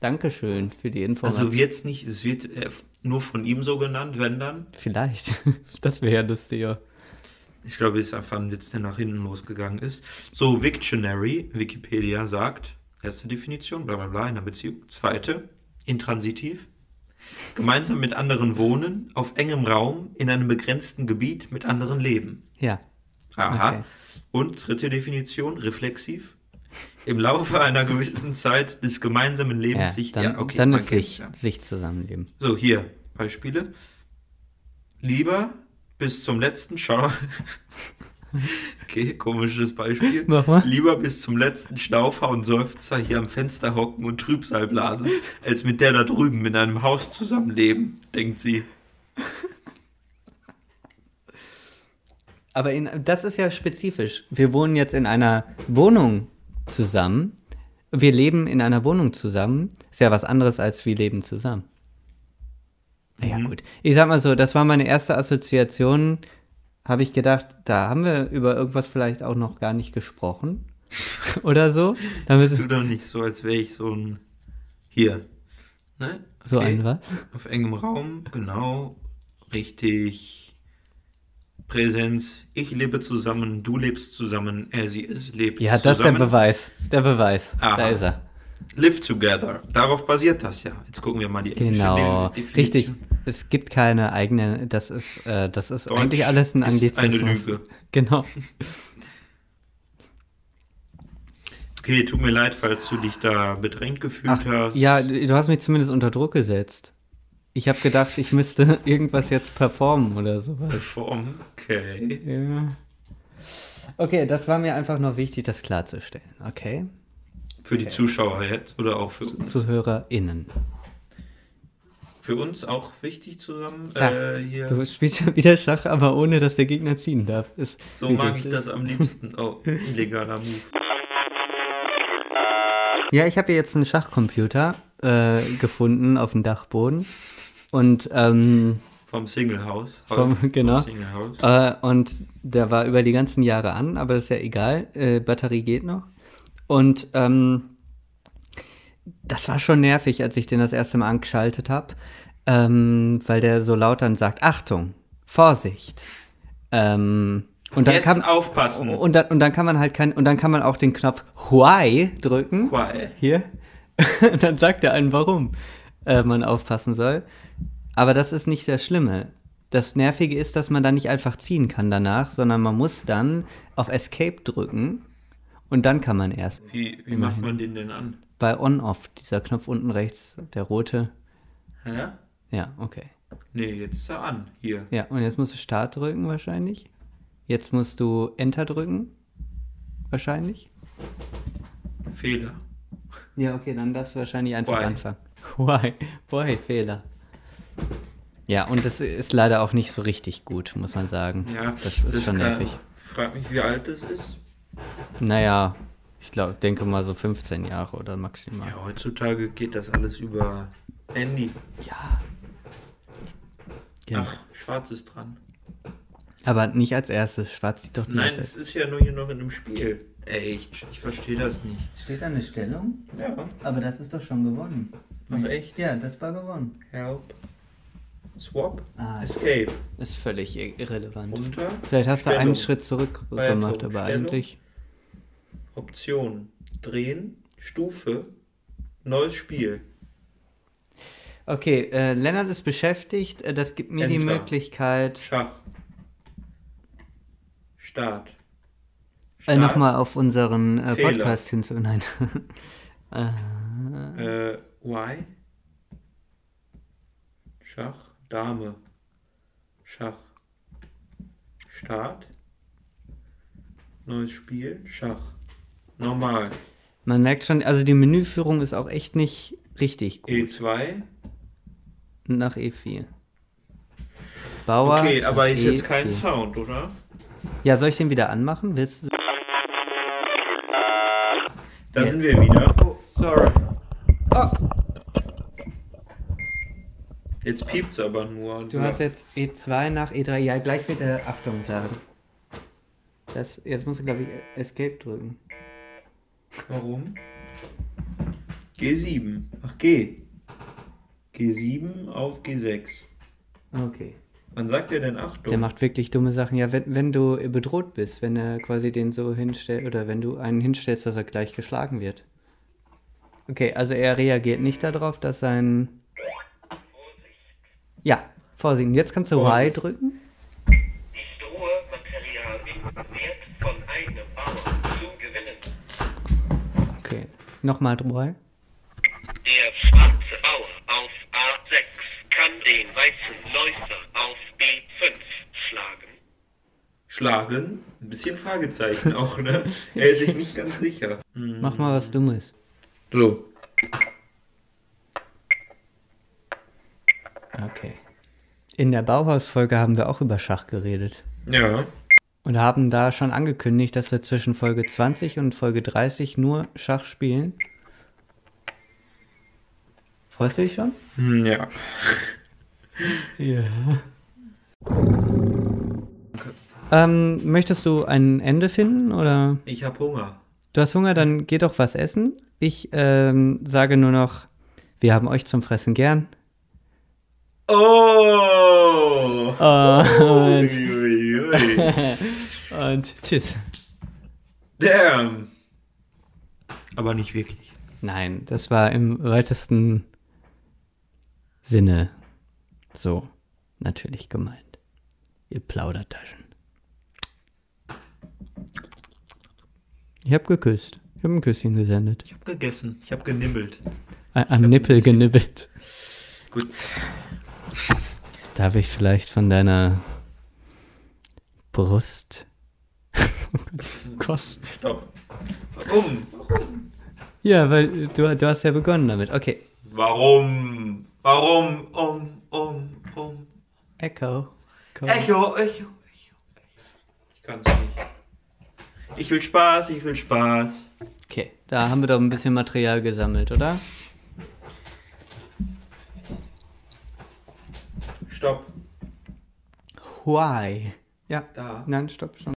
Dankeschön für die Information. Also wird's nicht, es wird äh, nur von ihm so genannt, wenn dann. Vielleicht. (laughs) Das wäre ja lustiger. Ich glaube, es ist einfach ein Witz, der nach hinten losgegangen ist. So, Wiktionary, Wikipedia sagt, erste Definition, bla bla bla, in einer Beziehung. Zweite, intransitiv. Gemeinsam mit anderen wohnen, auf engem Raum, in einem begrenzten Gebiet mit anderen leben. Ja. Aha. Okay. Und dritte Definition, reflexiv. Im Laufe einer gewissen Zeit des gemeinsamen Lebens Ja, sich. dann, ja, okay, dann ist sich, ja. sich zusammenleben. So, hier, Beispiele. Lieber bis zum letzten Schau. (laughs) (laughs) Okay, komisches Beispiel. Mach mal. Lieber bis zum letzten Schnaufer und Seufzer hier am Fenster hocken und Trübsal blasen, als mit der da drüben in einem Haus zusammenleben, denkt sie. Aber in, das ist ja spezifisch. Wir wohnen jetzt in einer Wohnung zusammen. Wir leben in einer Wohnung zusammen. Ist ja was anderes als wir leben zusammen. Ja, gut. Ich sag mal so, das war meine erste Assoziation. Habe ich gedacht, da haben wir über irgendwas vielleicht auch noch gar nicht gesprochen. (laughs) Oder so. Dann Bist du doch nicht so, als wäre ich so ein. Hier. Ne? so ein was? Auf engem Raum, genau. Richtig. Präsenz. Ich lebe zusammen, du lebst zusammen, er, sie, es lebt Ja, das ist der zusammen. Beweis. Der Beweis. Aha. Da ist er. Live together. Darauf basiert das ja. Jetzt gucken wir mal die Genau. Richtig. Es gibt keine eigene, das ist, äh, das ist Deutsch eigentlich alles ein ist eine Anglizismus. Lüge. (laughs) Genau. Okay, tut mir leid, falls du dich da bedrängt gefühlt Ach, hast. ja, du hast mich zumindest unter Druck gesetzt. Ich habe gedacht, ich müsste (laughs) irgendwas jetzt performen oder sowas. Form. Okay. Ja. Okay, das war mir einfach nur wichtig, das klarzustellen. Okay? Für die Zuschauer jetzt oder auch für uns? ZuhörerInnen. Für uns auch wichtig zusammen. Äh, hier. Du spielst schon wieder Schach, aber ohne, dass der Gegner ziehen darf. Ist So mag ich das am liebsten. Oh, illegaler Move. Ja, ich habe jetzt einen Schachcomputer äh, gefunden auf dem Dachboden. Und, ähm, Vom Single House. Vom- genau. Single House. äh, und der war über die ganzen Jahre an, aber das ist ja egal. Äh, Batterie geht noch. Und ähm, das war schon nervig, als ich den das erste Mal angeschaltet habe, ähm, weil der so laut dann sagt, Achtung, Vorsicht. Ähm, und dann Jetzt kann, aufpassen. und dann, und dann kann man halt kein, und dann kann man auch den Knopf Why drücken. Why? Hier. (laughs) Und dann sagt er einen, warum äh, man aufpassen soll. Aber das ist nicht das Schlimme. Das Nervige ist, dass man da nicht einfach ziehen kann danach, sondern man muss dann auf Escape drücken und dann kann man erst. Wie, wie macht man den denn an? Bei On-Off, dieser Knopf unten rechts, der rote. Hä? Ja, okay. Nee, jetzt ist er an. Hier. Ja, und jetzt musst du Start drücken wahrscheinlich. Jetzt musst du Enter drücken. Wahrscheinlich. Fehler. Ja, okay, dann darfst du wahrscheinlich einfach Why? anfangen. (laughs) Why? Why? Fehler. Ja, und das ist leider auch nicht so richtig gut, muss man sagen. Ja, das ist schon kann- nervig. Frag mich, wie alt das ist. Naja, ich glaube, denke mal so 15 Jahre oder maximal. Ja, heutzutage geht das alles über Handy. Ja. Genau. Ach, schwarz ist dran. Aber nicht als erstes. Schwarz sieht doch nicht Nein, es ist ja nur hier noch in einem Spiel. Ey, ich, ich verstehe das nicht. Steht da eine Stellung? Ja, Aber das ist doch schon gewonnen. Ach, echt? Ja, das war gewonnen. help. Swap. Ah, ist, Escape. ist völlig ir- irrelevant. Runter. Vielleicht hast du Stellung. einen Schritt zurück gemacht, aber Stellung. eigentlich. Option. Drehen. Stufe. Neues Spiel. Okay, äh, Lennart ist beschäftigt. Äh, das gibt mir die Enter. Möglichkeit, Schach. Start. äh, nochmal auf unseren äh. Podcast hinzu. (laughs) Nein. äh, Äh, Y. Schach. Dame. Schach. Start. Neues Spiel. Schach. Normal. man merkt schon, also die Menüführung ist auch echt nicht richtig gut. E2. Nach E4. Bauer. Okay, aber ist jetzt kein E4. Sound, oder? Ja, soll ich den wieder anmachen? Willst du? Da Jetzt. sind wir wieder. Oh, sorry. Jetzt piept's aber nur. Du hast jetzt E2 nach E3. Ja, gleich wird er Achtung sagen. Das, jetzt musst du, glaube ich, Escape drücken. Warum? G7. Ach, G. G7 auf G6. Okay. Wann sagt er denn Achtung? Der macht wirklich dumme Sachen. Ja, wenn, wenn du bedroht bist, wenn er quasi den so hinstellt, oder wenn du einen hinstellst, dass er gleich geschlagen wird. Okay, also er reagiert nicht darauf, dass sein. Ja, Vorsicht. Jetzt kannst du Y drücken. Nochmal Y. Der schwarze Bauer auf A6 kann den weißen Läufer auf B5 schlagen. Schlagen? Ein bisschen Fragezeichen (laughs) auch, ne? Er ist sich nicht ganz sicher. (laughs) Mach mal was Dummes. So. Okay. In der Bauhaus-Folge haben wir auch über Schach geredet. Ja. Und haben da schon angekündigt, dass wir zwischen Folge 20 und Folge 30 nur Schach spielen. Freust du dich schon? Hm, ja. (laughs) Ja. Ähm, möchtest du ein Ende finden oder? Ich hab Hunger. Du hast Hunger, dann geh doch was essen. Ich ähm, sage nur noch, wir haben euch zum Fressen gern. Oh! Und, ui. (laughs) und tschüss. Damn! Aber nicht wirklich. Nein, das war im weitesten Sinne so natürlich gemeint. Ihr Plaudertaschen. Ich hab geküsst. Ich hab ein Küsschen gesendet. Ich hab gegessen. Ich hab genibbelt. A- Am ein Nippel genibbelt. Gut. Darf ich vielleicht von deiner Brust (laughs) kosten? Stopp. Warum? Ja, weil du, du hast ja begonnen damit. Okay. Warum? Warum? Um, um, um. Echo. Komm. Echo, Echo, Echo. Ich kann's nicht. Ich will Spaß, ich will Spaß. Okay, da haben wir doch ein bisschen Material gesammelt, oder? Stopp. Why? Ja. Da. Nein, stopp schon.